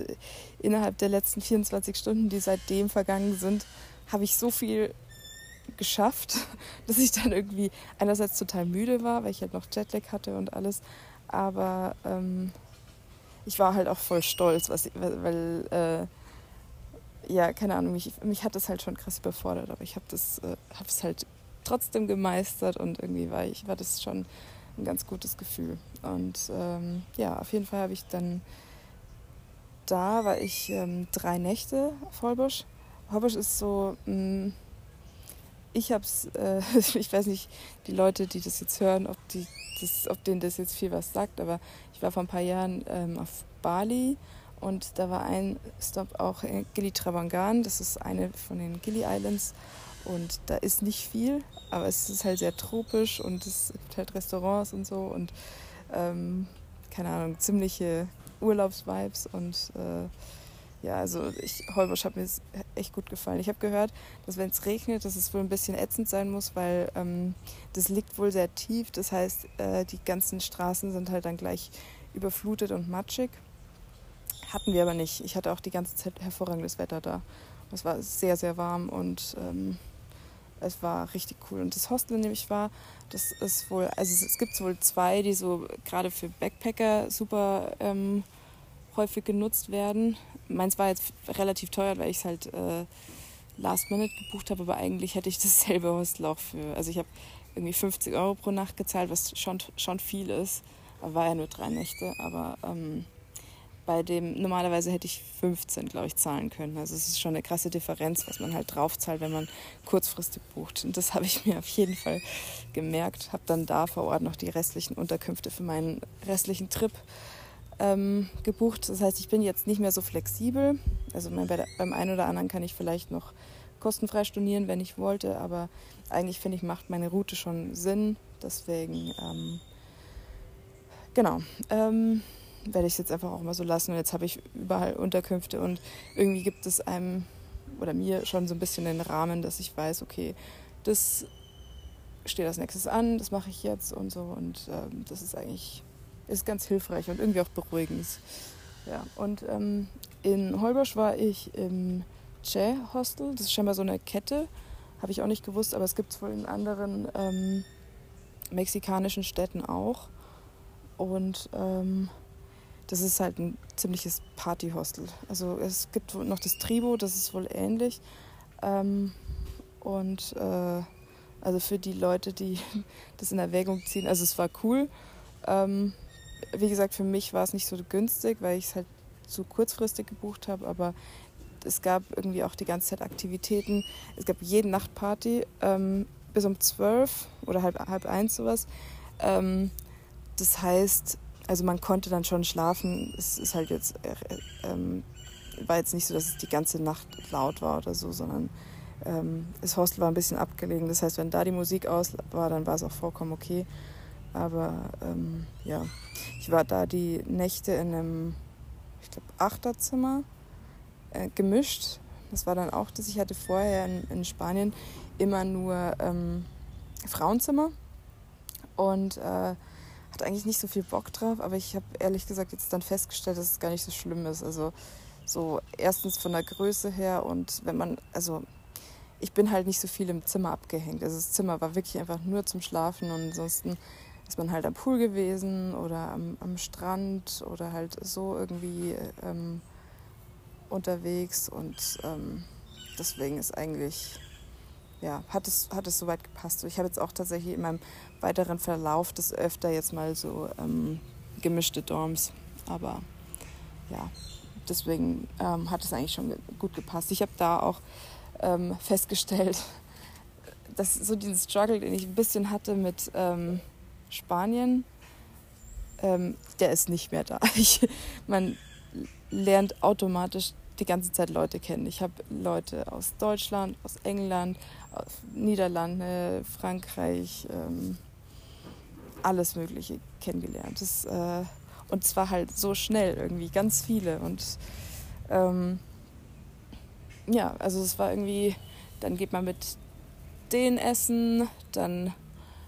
innerhalb der letzten 24 Stunden, die seitdem vergangen sind, habe ich so viel geschafft, dass ich dann irgendwie einerseits total müde war, weil ich halt noch Jetlag hatte und alles, aber ähm, ich war halt auch voll stolz, was weil, äh, ja, keine Ahnung, mich, mich hat das halt schon krass überfordert, aber ich habe das, äh, es halt trotzdem gemeistert und irgendwie war ich, war das schon ein ganz gutes Gefühl. Und ähm, ja, auf jeden Fall habe ich dann da war ich ähm, drei Nächte auf Holbosch. Holbosch ist so, mh, mm, ich hab's, äh, ich weiß nicht, die Leute, die das jetzt hören, ob, die das, ob denen das jetzt viel was sagt, aber ich war vor ein paar Jahren ähm, auf Bali und da war ein Stop auch in Gili Travangan, das ist eine von den Gili Islands und da ist nicht viel, aber es ist halt sehr tropisch und es gibt halt Restaurants und so und ähm, keine Ahnung, ziemliche Urlaubsvibes und äh, ja, also ich, Holbosch hat mir echt gut gefallen. Ich habe gehört, dass wenn es regnet, dass es wohl ein bisschen ätzend sein muss, weil ähm, das liegt wohl sehr tief. Das heißt, äh, die ganzen Straßen sind halt dann gleich überflutet und matschig. Hatten wir aber nicht. Ich hatte auch die ganze Zeit hervorragendes Wetter da. Es war sehr, sehr warm und ähm, es war richtig cool. Und das Hostel, in dem ich war, das ist wohl, also es gibt wohl zwei, die so gerade für Backpacker super ähm, häufig genutzt werden. Meins war jetzt relativ teuer, weil ich es halt äh, last minute gebucht habe, aber eigentlich hätte ich dasselbe Hostel auch für, also ich habe irgendwie 50 Euro pro Nacht gezahlt, was schon, schon viel ist. War ja nur drei Nächte, aber ähm, bei dem normalerweise hätte ich 15, glaube ich, zahlen können. Also es ist schon eine krasse Differenz, was man halt drauf zahlt, wenn man kurzfristig bucht. Und das habe ich mir auf jeden Fall gemerkt. Habe dann da vor Ort noch die restlichen Unterkünfte für meinen restlichen Trip ähm, gebucht. Das heißt, ich bin jetzt nicht mehr so flexibel. Also mein, bei der, beim einen oder anderen kann ich vielleicht noch kostenfrei stornieren, wenn ich wollte, aber eigentlich finde ich, macht meine Route schon Sinn. Deswegen, ähm, genau. Ähm, werde ich es jetzt einfach auch mal so lassen. Und jetzt habe ich überall Unterkünfte und irgendwie gibt es einem oder mir schon so ein bisschen den Rahmen, dass ich weiß, okay, das steht als nächstes an, das mache ich jetzt und so. Und ähm, das ist eigentlich ist ganz hilfreich und irgendwie auch beruhigend. Ja, und ähm, in Holbosch war ich im Che Hostel. Das ist scheinbar so eine Kette. Habe ich auch nicht gewusst, aber es gibt es wohl in anderen ähm, mexikanischen Städten auch. Und ähm, das ist halt ein ziemliches Partyhostel. Also es gibt noch das Tribo, das ist wohl ähnlich. Ähm, und äh, also für die Leute, die das in Erwägung ziehen, also es war cool. Ähm, wie gesagt, für mich war es nicht so günstig, weil ich es halt zu kurzfristig gebucht habe, aber es gab irgendwie auch die ganze Zeit Aktivitäten. Es gab jeden Nacht Party ähm, bis um zwölf oder halb, halb eins sowas. Ähm, das heißt, also man konnte dann schon schlafen. Es ist halt jetzt, äh, ähm, war jetzt nicht so, dass es die ganze Nacht laut war oder so, sondern ähm, das Hostel war ein bisschen abgelegen. Das heißt, wenn da die Musik aus war, dann war es auch vollkommen okay. Aber ähm, ja, ich war da die Nächte in einem, ich glaube, Achterzimmer äh, gemischt. Das war dann auch das. Ich hatte vorher in, in Spanien immer nur ähm, Frauenzimmer und äh, hatte eigentlich nicht so viel Bock drauf, aber ich habe ehrlich gesagt jetzt dann festgestellt, dass es gar nicht so schlimm ist. Also so erstens von der Größe her und wenn man, also ich bin halt nicht so viel im Zimmer abgehängt. Also das Zimmer war wirklich einfach nur zum Schlafen und ansonsten ist man halt am Pool gewesen oder am, am Strand oder halt so irgendwie ähm, unterwegs und ähm, deswegen ist eigentlich ja, hat es, hat es soweit gepasst. Ich habe jetzt auch tatsächlich in meinem weiteren Verlauf des öfter jetzt mal so ähm, gemischte Dorms. Aber ja, deswegen ähm, hat es eigentlich schon gut gepasst. Ich habe da auch ähm, festgestellt, dass so diesen Struggle, den ich ein bisschen hatte mit ähm, Spanien, ähm, der ist nicht mehr da. Ich, man lernt automatisch die ganze Zeit Leute kennen. Ich habe Leute aus Deutschland, aus England, Niederlande, Frankreich, ähm, alles Mögliche kennengelernt. Das, äh, und zwar halt so schnell irgendwie, ganz viele. Und ähm, ja, also es war irgendwie, dann geht man mit denen essen, dann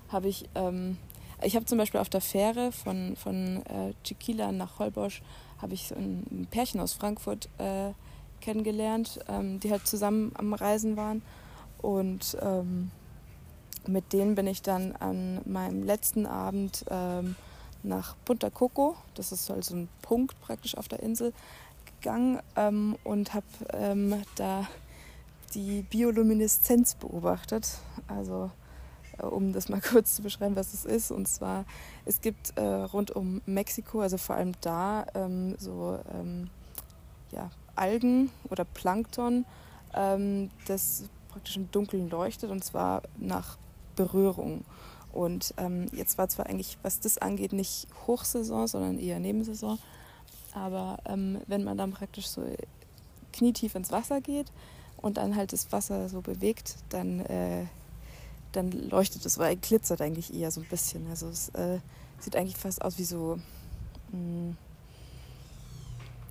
habe ich, ähm, ich habe zum Beispiel auf der Fähre von, von äh, Chiquila nach Holbosch, habe ich ein Pärchen aus Frankfurt äh, kennengelernt, ähm, die halt zusammen am Reisen waren. Und ähm, mit denen bin ich dann an meinem letzten Abend ähm, nach Punta Coco, das ist also ein Punkt praktisch auf der Insel, gegangen ähm, und habe ähm, da die Biolumineszenz beobachtet. Also äh, um das mal kurz zu beschreiben, was es ist. Und zwar, es gibt äh, rund um Mexiko, also vor allem da, ähm, so ähm, ja, Algen oder Plankton, ähm, das praktisch im Dunkeln leuchtet und zwar nach Berührung. Und ähm, jetzt war zwar eigentlich, was das angeht, nicht Hochsaison, sondern eher Nebensaison. Aber ähm, wenn man dann praktisch so knietief ins Wasser geht und dann halt das Wasser so bewegt, dann, äh, dann leuchtet es, weil glitzert eigentlich eher so ein bisschen. Also es äh, sieht eigentlich fast aus wie so, mh, hm,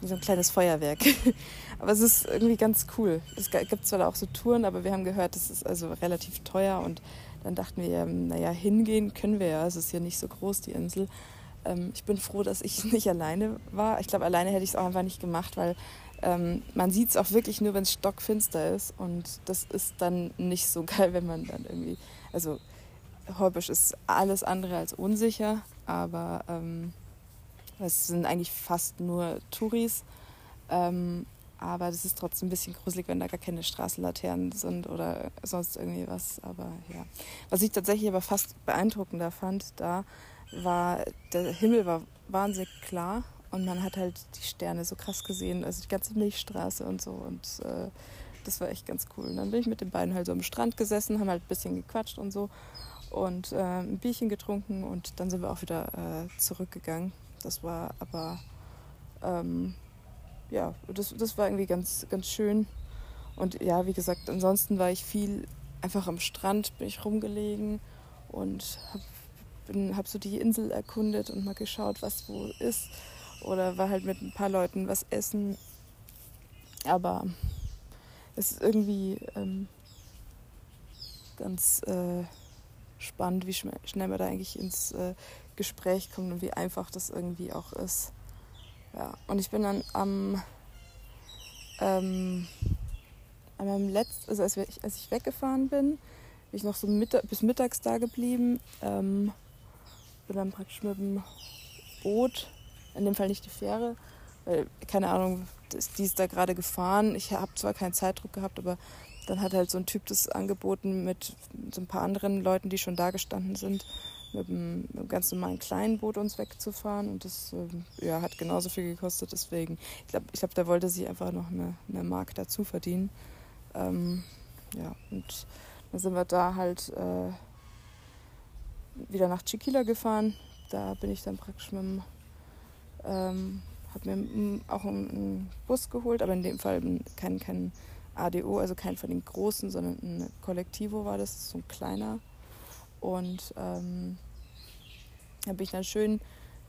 wie so ein kleines Feuerwerk. aber es ist irgendwie ganz cool. Es gibt zwar auch so Touren, aber wir haben gehört, das ist also relativ teuer und dann dachten wir, ähm, naja, hingehen können wir ja. Es ist ja nicht so groß, die Insel. Ähm, ich bin froh, dass ich nicht alleine war. Ich glaube, alleine hätte ich es auch einfach nicht gemacht, weil ähm, man sieht es auch wirklich nur, wenn es stockfinster ist. Und das ist dann nicht so geil, wenn man dann irgendwie. Also, Holbisch ist alles andere als unsicher, aber ähm, es sind eigentlich fast nur Touris. Ähm, aber das ist trotzdem ein bisschen gruselig, wenn da gar keine Straßenlaternen sind oder sonst irgendwie was. Aber ja. Was ich tatsächlich aber fast beeindruckender fand, da war, der Himmel war wahnsinnig klar und man hat halt die Sterne so krass gesehen, also die ganze Milchstraße und so. Und äh, das war echt ganz cool. Und dann bin ich mit den beiden halt so am Strand gesessen, haben halt ein bisschen gequatscht und so und äh, ein Bierchen getrunken und dann sind wir auch wieder äh, zurückgegangen. Das war aber, ähm, ja, das, das war irgendwie ganz, ganz schön. Und ja, wie gesagt, ansonsten war ich viel einfach am Strand, bin ich rumgelegen und habe hab so die Insel erkundet und mal geschaut, was wo ist. Oder war halt mit ein paar Leuten was essen. Aber es ist irgendwie ähm, ganz äh, spannend, wie schnell man da eigentlich ins äh, Gespräch kommt und wie einfach das irgendwie auch ist. Ja, und ich bin dann am, ähm, an letzten, also als, ich, als ich weggefahren bin, bin ich noch so Mittag, bis mittags da geblieben. Ähm, bin dann praktisch mit dem Boot in dem Fall nicht die Fähre, weil, keine Ahnung, die ist da gerade gefahren. Ich habe zwar keinen Zeitdruck gehabt, aber dann hat halt so ein Typ das angeboten mit so ein paar anderen Leuten, die schon da gestanden sind, mit einem, ganz normalen kleinen Boot uns wegzufahren. Und das ähm, ja, hat genauso viel gekostet. Deswegen, ich glaube, ich glaub, der wollte sich einfach noch eine, eine Mark dazu verdienen. Ähm, ja, und dann sind wir da halt äh, wieder nach Chiquila gefahren. Da bin ich dann praktisch mit dem, ähm, habe mir auch einen Bus geholt, aber in dem Fall kein, kein ADO, also kein von den großen, sondern ein Kollektivo war das, so ein kleiner. Und ähm, da bin ich dann schön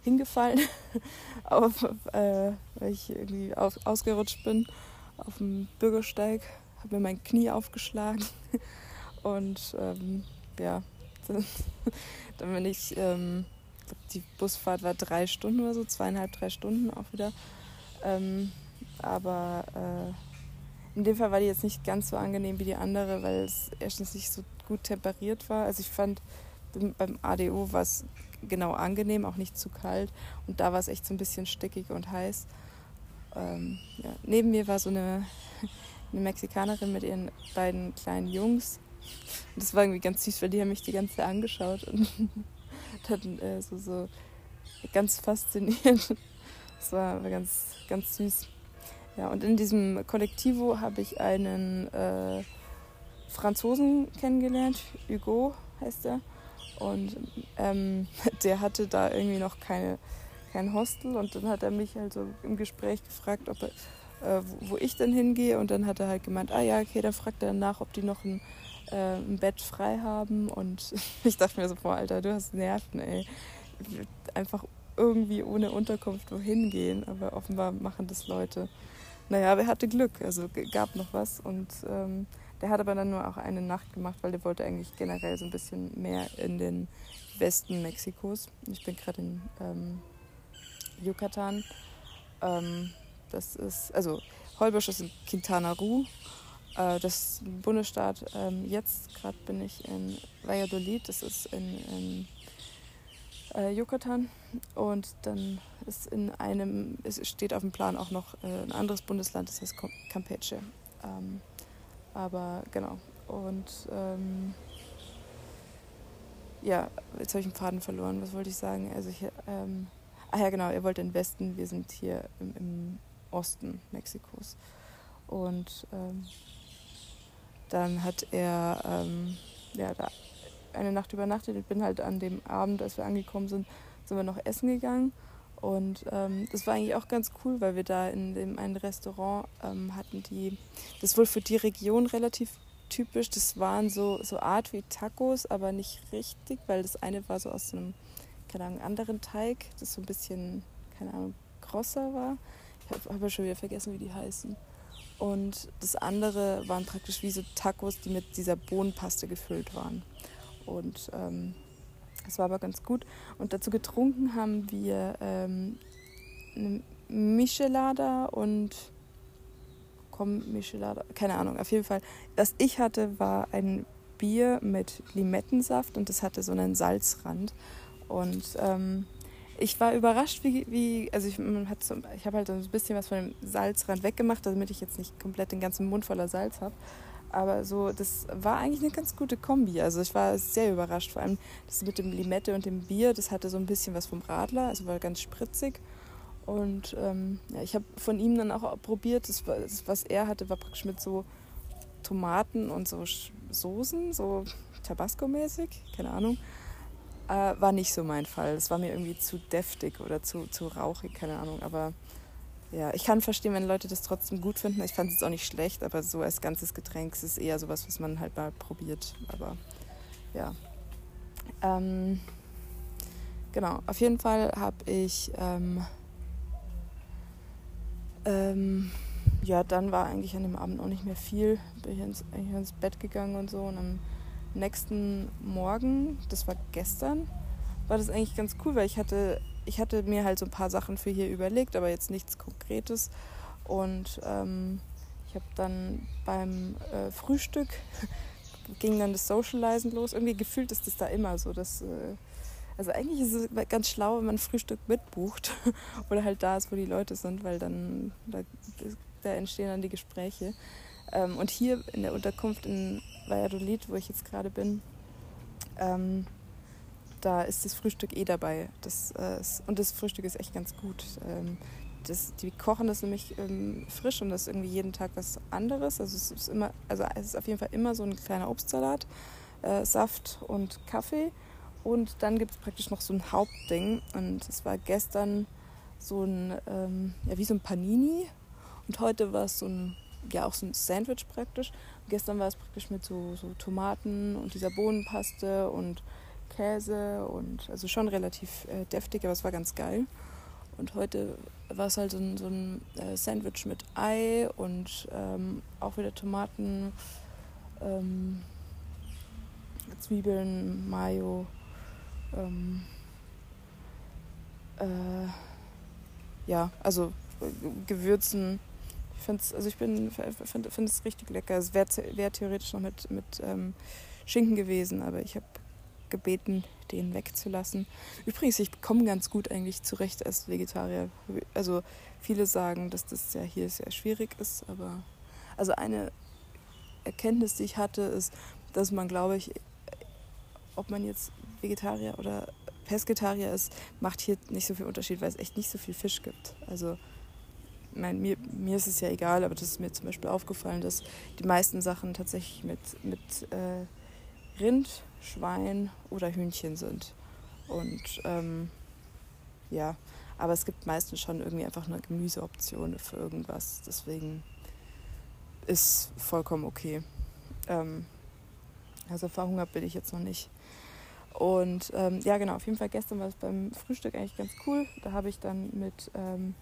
hingefallen, auf, äh, weil ich irgendwie auf, ausgerutscht bin auf dem Bürgersteig, habe mir mein Knie aufgeschlagen und ähm, ja, dann, dann bin ich, ähm, die Busfahrt war drei Stunden oder so, zweieinhalb, drei Stunden auch wieder. Ähm, aber äh, in dem Fall war die jetzt nicht ganz so angenehm wie die andere, weil es erstens nicht so gut temperiert war. Also ich fand, beim ADO war es genau angenehm, auch nicht zu kalt. Und da war es echt so ein bisschen stickig und heiß. Ähm, ja. Neben mir war so eine, eine Mexikanerin mit ihren beiden kleinen Jungs. Und das war irgendwie ganz süß, weil die haben mich die ganze Zeit angeschaut und hatten äh, so, so ganz fasziniert. Das war, ganz, ganz süß. Ja, und in diesem Kollektivo habe ich einen äh, Franzosen kennengelernt, Hugo heißt er. Und ähm, der hatte da irgendwie noch keine, kein Hostel und dann hat er mich halt so im Gespräch gefragt, ob er, äh, wo ich denn hingehe und dann hat er halt gemeint, ah ja, okay, dann fragt er nach, ob die noch ein, äh, ein Bett frei haben und ich dachte mir so, boah, Alter, du hast Nerven, ey. Einfach irgendwie ohne Unterkunft wohin gehen, aber offenbar machen das Leute. Naja, aber er hatte Glück, also gab noch was. Und ähm, der hat aber dann nur auch eine Nacht gemacht, weil der wollte eigentlich generell so ein bisschen mehr in den Westen Mexikos. Ich bin gerade in ähm, Yucatan. Ähm, das ist, also Holbosch ist in Quintana Roo. Äh, das Bundesstaat. Ähm, jetzt gerade bin ich in Valladolid, das ist in, in äh, Yucatan. Und dann ist in einem, es steht auf dem Plan auch noch äh, ein anderes Bundesland, das heißt Campeche. Ähm, aber genau. Und ähm, ja, jetzt habe ich einen Faden verloren. Was wollte ich sagen? Also ich, ähm, ach ja, genau, er wollte in den Westen, wir sind hier im, im Osten Mexikos. Und ähm, dann hat er ähm, ja, eine Nacht übernachtet. Ich bin halt an dem Abend, als wir angekommen sind, sind wir noch essen gegangen. Und ähm, das war eigentlich auch ganz cool, weil wir da in dem einen Restaurant ähm, hatten, die, das wohl für die Region relativ typisch. Das waren so, so Art wie Tacos, aber nicht richtig, weil das eine war so aus einem, keine Ahnung, anderen Teig, das so ein bisschen, keine Ahnung, grosser war. Ich habe hab ja schon wieder vergessen, wie die heißen. Und das andere waren praktisch wie so Tacos, die mit dieser Bohnenpaste gefüllt waren. Und ähm, das war aber ganz gut. Und dazu getrunken haben wir ähm, eine Michelada und komm, Michelada, keine Ahnung, auf jeden Fall. Was ich hatte, war ein Bier mit Limettensaft und das hatte so einen Salzrand. Und ähm, ich war überrascht, wie, wie also ich, so, ich habe halt so ein bisschen was von dem Salzrand weggemacht, damit ich jetzt nicht komplett den ganzen Mund voller Salz habe. Aber so, das war eigentlich eine ganz gute Kombi. Also ich war sehr überrascht. Vor allem das mit dem Limette und dem Bier, das hatte so ein bisschen was vom Radler, also war ganz spritzig. Und ähm, ja, ich habe von ihm dann auch probiert, das, das, was er hatte, war praktisch mit so Tomaten und so Soßen, so Tabasco-mäßig, keine Ahnung. Äh, war nicht so mein Fall. Es war mir irgendwie zu deftig oder zu, zu rauchig, keine Ahnung. Aber ja, ich kann verstehen, wenn Leute das trotzdem gut finden. Ich fand es auch nicht schlecht, aber so als ganzes Getränk ist es eher sowas, was man halt mal probiert. Aber ja. Ähm, genau, auf jeden Fall habe ich. Ähm, ähm, ja, dann war eigentlich an dem Abend auch nicht mehr viel. Bin ich ins, eigentlich ins Bett gegangen und so. Und am nächsten Morgen, das war gestern, war das eigentlich ganz cool, weil ich hatte ich hatte mir halt so ein paar Sachen für hier überlegt, aber jetzt nichts Konkretes. Und ähm, ich habe dann beim äh, Frühstück ging dann das Socializen los. Irgendwie gefühlt ist das da immer so, dass äh, Also eigentlich ist es ganz schlau, wenn man Frühstück mitbucht oder halt da ist, wo die Leute sind, weil dann da, da entstehen dann die Gespräche. Ähm, und hier in der Unterkunft in Valladolid, wo ich jetzt gerade bin, ähm, da ist das Frühstück eh dabei. Das, äh, und das Frühstück ist echt ganz gut. Ähm, das, die kochen das nämlich ähm, frisch und das ist irgendwie jeden Tag was anderes. Also es ist immer, also es ist auf jeden Fall immer so ein kleiner Obstsalat, äh, Saft und Kaffee. Und dann gibt es praktisch noch so ein Hauptding. Und es war gestern so ein, ähm, ja, wie so ein Panini. Und heute war es so ein, ja, auch so ein Sandwich praktisch. Und gestern war es praktisch mit so, so Tomaten und dieser Bohnenpaste und Käse und also schon relativ äh, deftig, aber es war ganz geil. Und heute war es halt so ein, so ein äh, Sandwich mit Ei und ähm, auch wieder Tomaten, ähm, Zwiebeln, Mayo, ähm, äh, ja, also äh, Gewürzen. Ich finde es, also find es richtig lecker. Es wäre wär theoretisch noch mit, mit ähm, Schinken gewesen, aber ich habe gebeten, den wegzulassen. Übrigens, ich komme ganz gut eigentlich zurecht als Vegetarier. Also viele sagen, dass das ja hier sehr schwierig ist, aber also eine Erkenntnis, die ich hatte, ist, dass man, glaube ich, ob man jetzt Vegetarier oder Pesketarier ist, macht hier nicht so viel Unterschied, weil es echt nicht so viel Fisch gibt. Also mein, mir, mir ist es ja egal, aber das ist mir zum Beispiel aufgefallen, dass die meisten Sachen tatsächlich mit, mit äh, Rind, Schwein oder Hühnchen sind. Und ähm, ja, aber es gibt meistens schon irgendwie einfach eine Gemüseoption für irgendwas. Deswegen ist vollkommen okay. Ähm, also verhungert bin ich jetzt noch nicht. Und ähm, ja, genau, auf jeden Fall gestern war es beim Frühstück eigentlich ganz cool. Da habe ich dann mit ähm,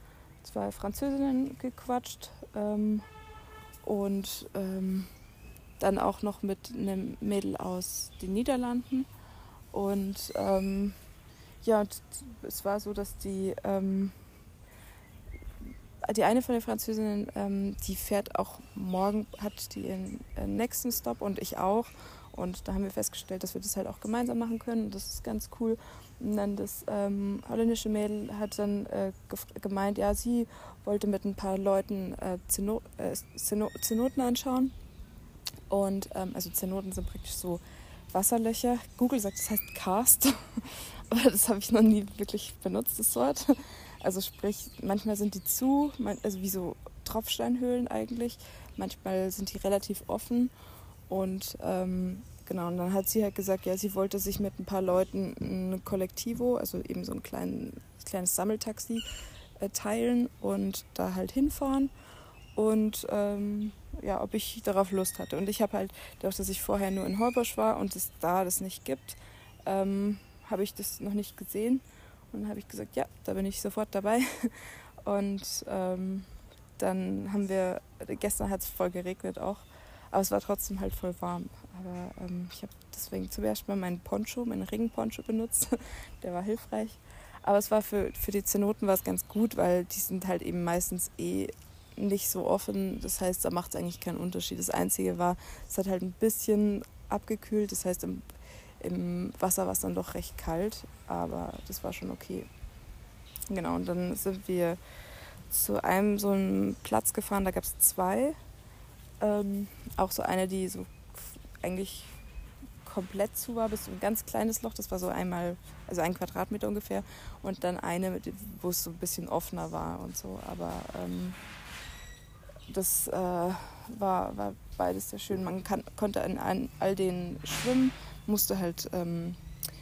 zwei Französinnen gequatscht ähm, und ähm, dann auch noch mit einem Mädel aus den Niederlanden. Und ähm, ja, es war so, dass die, ähm, die eine von den Französinnen, ähm, die fährt auch morgen, hat die ihren nächsten Stop und ich auch. Und da haben wir festgestellt, dass wir das halt auch gemeinsam machen können. Das ist ganz cool. Und dann das ähm, holländische Mädel hat dann äh, gemeint, ja, sie wollte mit ein paar Leuten äh, Zeno äh, Zeno Zenoten anschauen. Und ähm, also Zenoten sind praktisch so Wasserlöcher. Google sagt, das heißt Cast, aber das habe ich noch nie wirklich benutzt, das Wort. Also sprich, manchmal sind die zu, also wie so Tropfsteinhöhlen eigentlich. Manchmal sind die relativ offen. Und ähm, genau, und dann hat sie halt gesagt, ja, sie wollte sich mit ein paar Leuten ein Kollektivo, also eben so ein klein, kleines Sammeltaxi äh, teilen und da halt hinfahren. Und ähm, ja, ob ich darauf Lust hatte. Und ich habe halt, dadurch, dass ich vorher nur in Holbosch war und es da das nicht gibt, ähm, habe ich das noch nicht gesehen. Und dann habe ich gesagt, ja, da bin ich sofort dabei. Und ähm, dann haben wir, gestern hat es voll geregnet auch, aber es war trotzdem halt voll warm. Aber ähm, ich habe deswegen zum ersten Mal meinen Poncho, meinen Regenponcho benutzt. Der war hilfreich. Aber es war für, für die Zenoten war es ganz gut, weil die sind halt eben meistens eh nicht so offen. Das heißt, da macht es eigentlich keinen Unterschied. Das Einzige war, es hat halt ein bisschen abgekühlt. Das heißt, im, im Wasser war es dann doch recht kalt, aber das war schon okay. Genau, und dann sind wir zu einem so einem Platz gefahren, da gab es zwei. Ähm, auch so eine, die so eigentlich komplett zu war, bis so ein ganz kleines Loch, das war so einmal, also ein Quadratmeter ungefähr. Und dann eine, wo es so ein bisschen offener war und so. Aber ähm, das äh, war, war beides sehr schön. Man kann, konnte in, in all den schwimmen, musste halt ähm,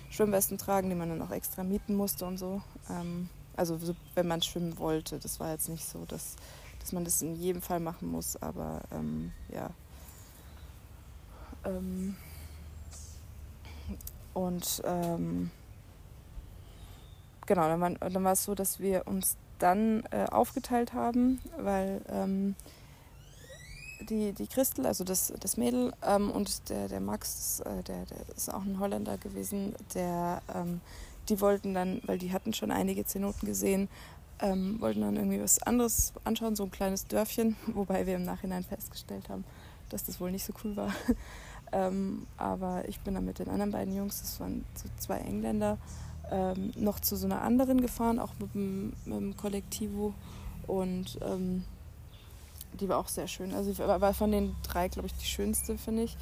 Schwimmwesten tragen, die man dann auch extra mieten musste und so. Ähm, also so, wenn man schwimmen wollte. Das war jetzt nicht so, dass, dass man das in jedem Fall machen muss, aber ähm, ja. Ähm, und ähm, genau, dann war, dann war es so, dass wir uns dann äh, aufgeteilt haben, weil ähm, die, die Christel, also das, das Mädel ähm, und der, der Max, äh, der, der ist auch ein Holländer gewesen, der, ähm, die wollten dann, weil die hatten schon einige Zenoten gesehen, ähm, wollten dann irgendwie was anderes anschauen, so ein kleines Dörfchen, wobei wir im Nachhinein festgestellt haben, dass das wohl nicht so cool war. Ähm, aber ich bin dann mit den anderen beiden Jungs, das waren so zwei Engländer, ähm, noch zu so einer anderen gefahren, auch mit dem, mit dem Kollektivo. Und ähm, die war auch sehr schön. Also war von den drei, glaube ich, die schönste, finde ich.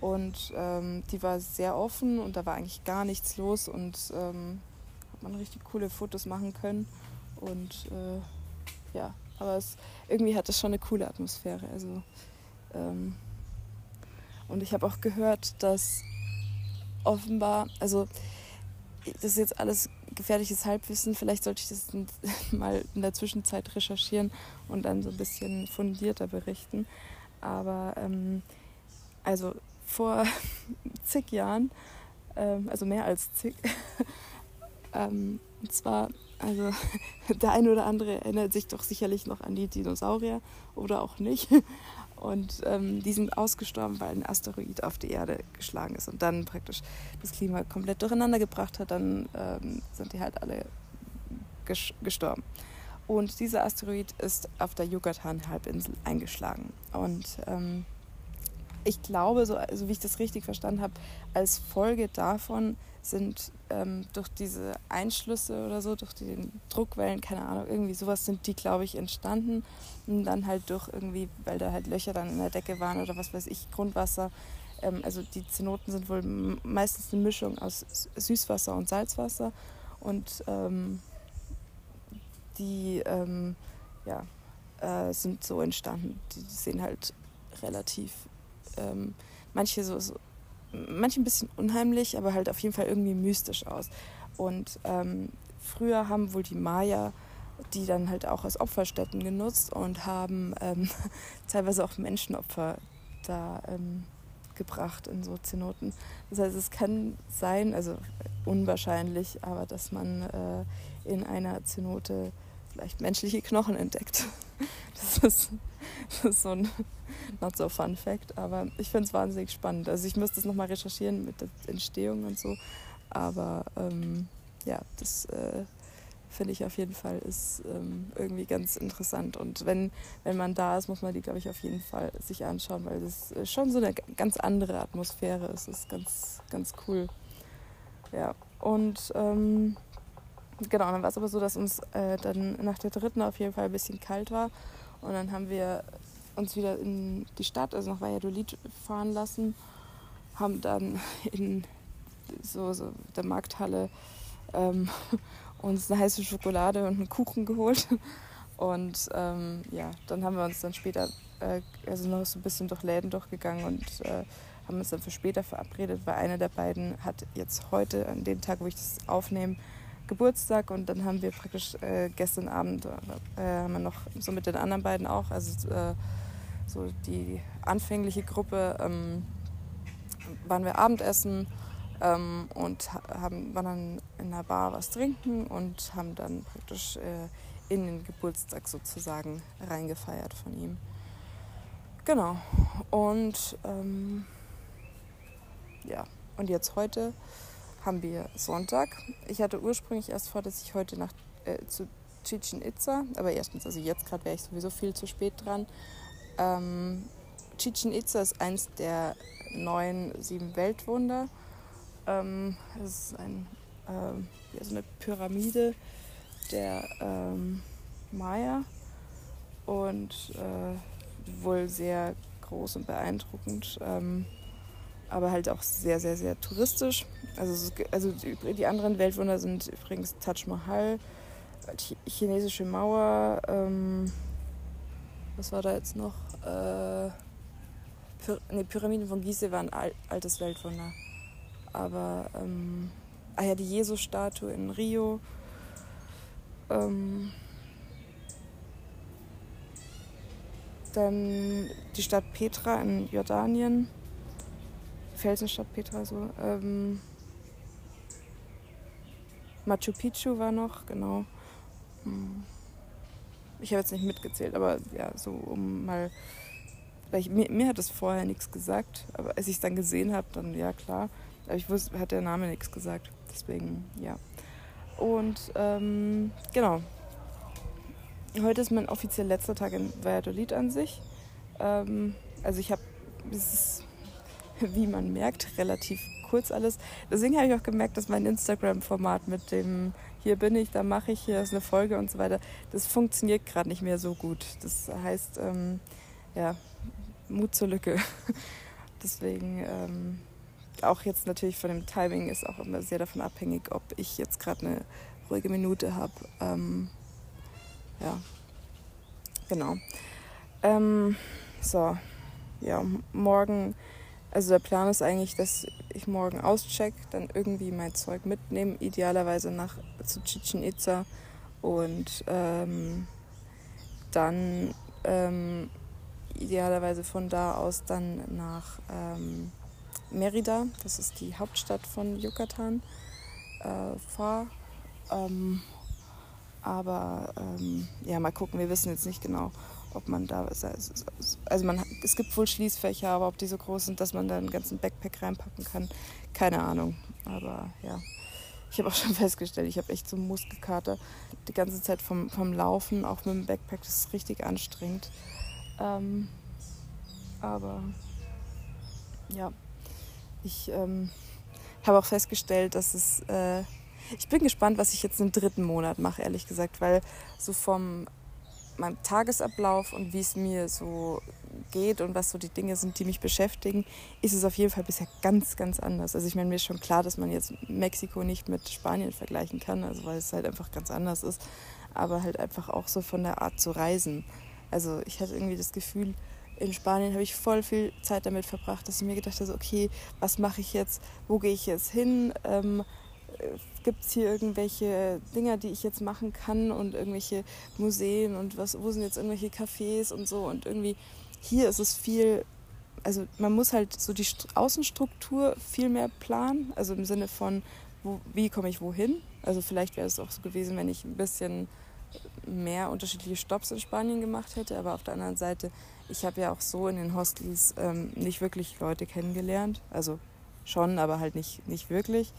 Und ähm, die war sehr offen und da war eigentlich gar nichts los und ähm, hat man richtig coole Fotos machen können. Und äh, ja, aber es, irgendwie hat es schon eine coole Atmosphäre. Also, ähm, und ich habe auch gehört, dass offenbar, also das ist jetzt alles gefährliches Halbwissen, vielleicht sollte ich das mal in der Zwischenzeit recherchieren und dann so ein bisschen fundierter berichten. Aber ähm, also vor zig Jahren, ähm, also mehr als zig, ähm, und zwar, also der eine oder andere erinnert sich doch sicherlich noch an die Dinosaurier oder auch nicht. Und ähm, die sind ausgestorben, weil ein Asteroid auf die Erde geschlagen ist und dann praktisch das Klima komplett durcheinander gebracht hat. Dann ähm, sind die halt alle gestorben. Und dieser Asteroid ist auf der Yucatan-Halbinsel eingeschlagen. Und ähm, ich glaube, so also wie ich das richtig verstanden habe, als Folge davon sind ähm, durch diese Einschlüsse oder so, durch die Druckwellen, keine Ahnung, irgendwie sowas sind die, glaube ich, entstanden. Und dann halt durch irgendwie, weil da halt Löcher dann in der Decke waren oder was weiß ich, Grundwasser. Ähm, also die Zenoten sind wohl meistens eine Mischung aus Süßwasser und Salzwasser. Und ähm, die ähm, ja, äh, sind so entstanden. Die sehen halt relativ, ähm, manche so, so manche ein bisschen unheimlich, aber halt auf jeden Fall irgendwie mystisch aus. Und ähm, früher haben wohl die Maya die dann halt auch als Opferstätten genutzt und haben ähm, teilweise auch Menschenopfer da ähm, gebracht in so Zenoten. Das heißt, es kann sein, also unwahrscheinlich, aber dass man äh, in einer Zenote vielleicht menschliche Knochen entdeckt. Das ist, das ist so ein not so fun fact, aber ich finde es wahnsinnig spannend. Also ich müsste es nochmal recherchieren mit der Entstehung und so, aber ähm, ja, das äh, finde ich auf jeden Fall ist ähm, irgendwie ganz interessant. Und wenn, wenn man da ist, muss man die, glaube ich, auf jeden Fall sich anschauen, weil das schon so eine ganz andere Atmosphäre ist. Das ist ganz, ganz cool. Ja, und ähm, genau, dann war es aber so, dass uns äh, dann nach der dritten auf jeden Fall ein bisschen kalt war. Und dann haben wir uns wieder in die Stadt, also nach Valladolid, fahren lassen, haben dann in so, so der Markthalle ähm, uns eine heiße Schokolade und einen Kuchen geholt. Und ähm, ja, dann haben wir uns dann später, äh, also noch so ein bisschen durch Läden durchgegangen und äh, haben uns dann für später verabredet, weil einer der beiden hat jetzt heute, an dem Tag, wo ich das aufnehme, Geburtstag und dann haben wir praktisch äh, gestern Abend, äh, haben wir noch so mit den anderen beiden auch, also äh, so die anfängliche Gruppe, ähm, waren wir Abendessen ähm, und haben, waren dann in einer Bar was trinken und haben dann praktisch äh, in den Geburtstag sozusagen reingefeiert von ihm. Genau. Und ähm, ja, und jetzt heute haben wir Sonntag. Ich hatte ursprünglich erst vor, dass ich heute nach äh, zu Chichen Itza, aber erstens, also jetzt gerade wäre ich sowieso viel zu spät dran. Ähm, Chichen Itza ist eins der neuen sieben Weltwunder. Ähm, es ist ein, ähm, ja, so eine Pyramide der ähm, Maya und äh, wohl sehr groß und beeindruckend. Ähm, aber halt auch sehr, sehr, sehr touristisch. Also, also die anderen Weltwunder sind übrigens Taj Mahal, chinesische Mauer, ähm, was war da jetzt noch? Äh, Py ne, Pyramiden von Gizeh waren ein altes Weltwunder. Aber, ähm, ah ja, die Jesus-Statue in Rio. Ähm, dann die Stadt Petra in Jordanien. Felsenstadt Petra so. Ähm, Machu Picchu war noch, genau. Hm. Ich habe jetzt nicht mitgezählt, aber ja, so um mal. Weil ich, mir, mir hat es vorher nichts gesagt, aber als ich es dann gesehen habe, dann ja klar. Aber ich wusste, hat der Name nichts gesagt. Deswegen, ja. Und ähm, genau. Heute ist mein offiziell letzter Tag in Valladolid an sich. Ähm, also ich habe, wie man merkt, relativ kurz alles. Deswegen habe ich auch gemerkt, dass mein Instagram-Format mit dem hier bin ich, da mache ich, hier ist eine Folge und so weiter, das funktioniert gerade nicht mehr so gut. Das heißt, ähm, ja, Mut zur Lücke. Deswegen ähm, auch jetzt natürlich von dem Timing ist auch immer sehr davon abhängig, ob ich jetzt gerade eine ruhige Minute habe. Ähm, ja, genau. Ähm, so, ja, morgen, also der Plan ist eigentlich, dass ich morgen auscheck, dann irgendwie mein Zeug mitnehme, idealerweise nach zu Chichen Itza und ähm, dann ähm, idealerweise von da aus dann nach ähm, Merida, das ist die Hauptstadt von Yucatan, äh, fahre. Ähm, aber ähm, ja, mal gucken, wir wissen jetzt nicht genau, ob man da. Also man, es gibt wohl Schließfächer, aber ob die so groß sind, dass man da einen ganzen Backpack reinpacken kann, keine Ahnung. Aber ja, ich habe auch schon festgestellt, ich habe echt so Muskelkater die ganze Zeit vom, vom Laufen, auch mit dem Backpack, das ist richtig anstrengend. Ähm, aber ja, ich ähm, habe auch festgestellt, dass es. Äh, ich bin gespannt, was ich jetzt im dritten Monat mache, ehrlich gesagt, weil so vom meinem Tagesablauf und wie es mir so geht und was so die Dinge sind, die mich beschäftigen, ist es auf jeden Fall bisher ganz, ganz anders. Also ich meine, mir ist schon klar, dass man jetzt Mexiko nicht mit Spanien vergleichen kann, also weil es halt einfach ganz anders ist, aber halt einfach auch so von der Art zu reisen. Also ich hatte irgendwie das Gefühl, in Spanien habe ich voll viel Zeit damit verbracht, dass ich mir gedacht habe, okay, was mache ich jetzt, wo gehe ich jetzt hin? Ähm, gibt es hier irgendwelche Dinger, die ich jetzt machen kann und irgendwelche Museen und was, wo sind jetzt irgendwelche Cafés und so und irgendwie hier ist es viel, also man muss halt so die Außenstruktur viel mehr planen, also im Sinne von, wo, wie komme ich wohin? Also vielleicht wäre es auch so gewesen, wenn ich ein bisschen mehr unterschiedliche Stops in Spanien gemacht hätte, aber auf der anderen Seite, ich habe ja auch so in den Hostels ähm, nicht wirklich Leute kennengelernt, also schon, aber halt nicht, nicht wirklich.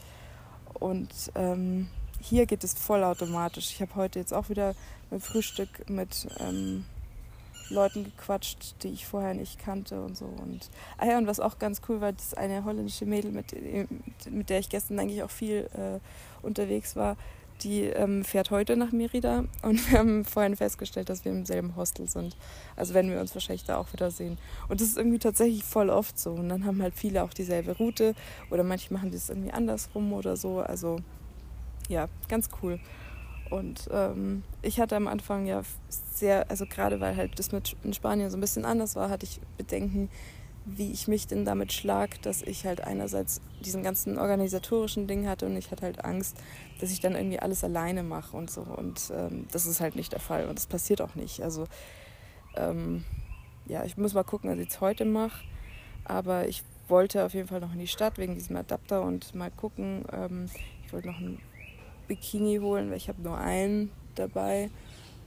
Und ähm, hier geht es vollautomatisch. Ich habe heute jetzt auch wieder beim Frühstück mit ähm, Leuten gequatscht, die ich vorher nicht kannte und so. Und, ah ja, und was auch ganz cool war, das eine holländische Mädel, mit, mit der ich gestern eigentlich auch viel äh, unterwegs war, die ähm, fährt heute nach Merida und wir haben vorhin festgestellt, dass wir im selben Hostel sind. Also werden wir uns wahrscheinlich da auch wieder sehen. Und das ist irgendwie tatsächlich voll oft so. Und dann haben halt viele auch dieselbe Route oder manche machen das irgendwie andersrum oder so. Also ja, ganz cool. Und ähm, ich hatte am Anfang ja sehr, also gerade weil halt das mit in Spanien so ein bisschen anders war, hatte ich Bedenken, wie ich mich denn damit schlag, dass ich halt einerseits diesen ganzen organisatorischen Ding hatte und ich hatte halt Angst, dass ich dann irgendwie alles alleine mache und so. Und ähm, das ist halt nicht der Fall und das passiert auch nicht. Also ähm, ja, ich muss mal gucken, was ich jetzt heute mache. Aber ich wollte auf jeden Fall noch in die Stadt wegen diesem Adapter und mal gucken. Ähm, ich wollte noch ein Bikini holen, weil ich habe nur einen dabei.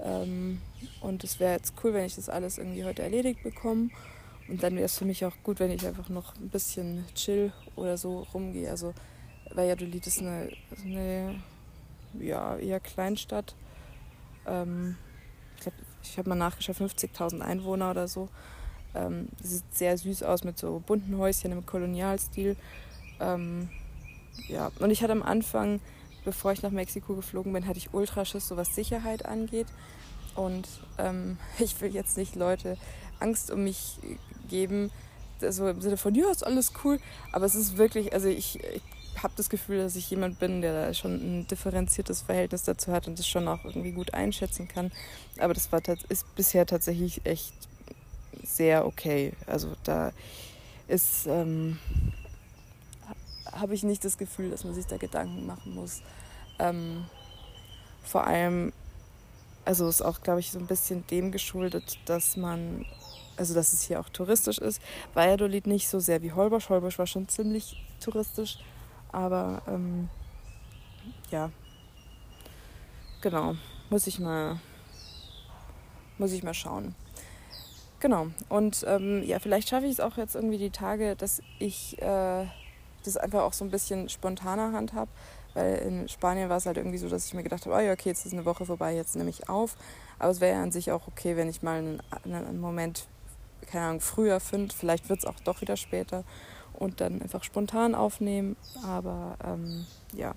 Ähm, und es wäre jetzt cool, wenn ich das alles irgendwie heute erledigt bekomme. Und dann wäre es für mich auch gut, wenn ich einfach noch ein bisschen chill oder so rumgehe. Also Valladolid ist eine, eine ja, eher Kleinstadt. Ähm, ich glaube, ich habe mal nachgeschaut, 50.000 Einwohner oder so. Ähm, sieht sehr süß aus mit so bunten Häuschen im Kolonialstil. Ähm, ja, und ich hatte am Anfang, bevor ich nach Mexiko geflogen bin, hatte ich Ultraschiss, so was Sicherheit angeht. Und ähm, ich will jetzt nicht Leute Angst um mich geben, so im Sinne von, ja, ist alles cool. Aber es ist wirklich, also ich, ich habe das Gefühl, dass ich jemand bin, der da schon ein differenziertes Verhältnis dazu hat und das schon auch irgendwie gut einschätzen kann. Aber das war, ist bisher tatsächlich echt sehr okay. Also da ist, ähm, habe ich nicht das Gefühl, dass man sich da Gedanken machen muss. Ähm, vor allem, also ist auch, glaube ich, so ein bisschen dem geschuldet, dass man also dass es hier auch touristisch ist. Valladolid nicht so sehr wie Holbosch. Holbosch war schon ziemlich touristisch, aber ähm, ja, genau, muss ich mal, muss ich mal schauen. Genau, und ähm, ja, vielleicht schaffe ich es auch jetzt irgendwie die Tage, dass ich äh, das einfach auch so ein bisschen spontaner handhabe, weil in Spanien war es halt irgendwie so, dass ich mir gedacht habe, oh ja, okay, jetzt ist eine Woche vorbei, jetzt nehme ich auf. Aber es wäre ja an sich auch okay, wenn ich mal einen, einen Moment keine Ahnung, früher finde, vielleicht wird es auch doch wieder später. und dann einfach spontan aufnehmen. Aber ähm, ja,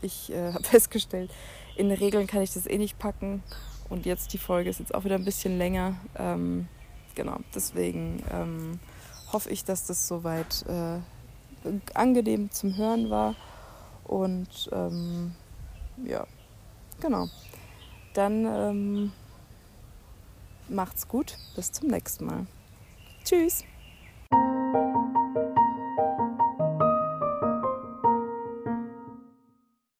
ich äh, habe festgestellt, in Regeln kann ich das eh nicht packen. Und jetzt die Folge ist jetzt auch wieder ein bisschen länger. Ähm, genau, deswegen ähm, hoffe ich, dass das soweit äh, angenehm zum Hören war. Und ähm, ja, genau. Dann ähm, macht's gut. Bis zum nächsten Mal. Tschüss.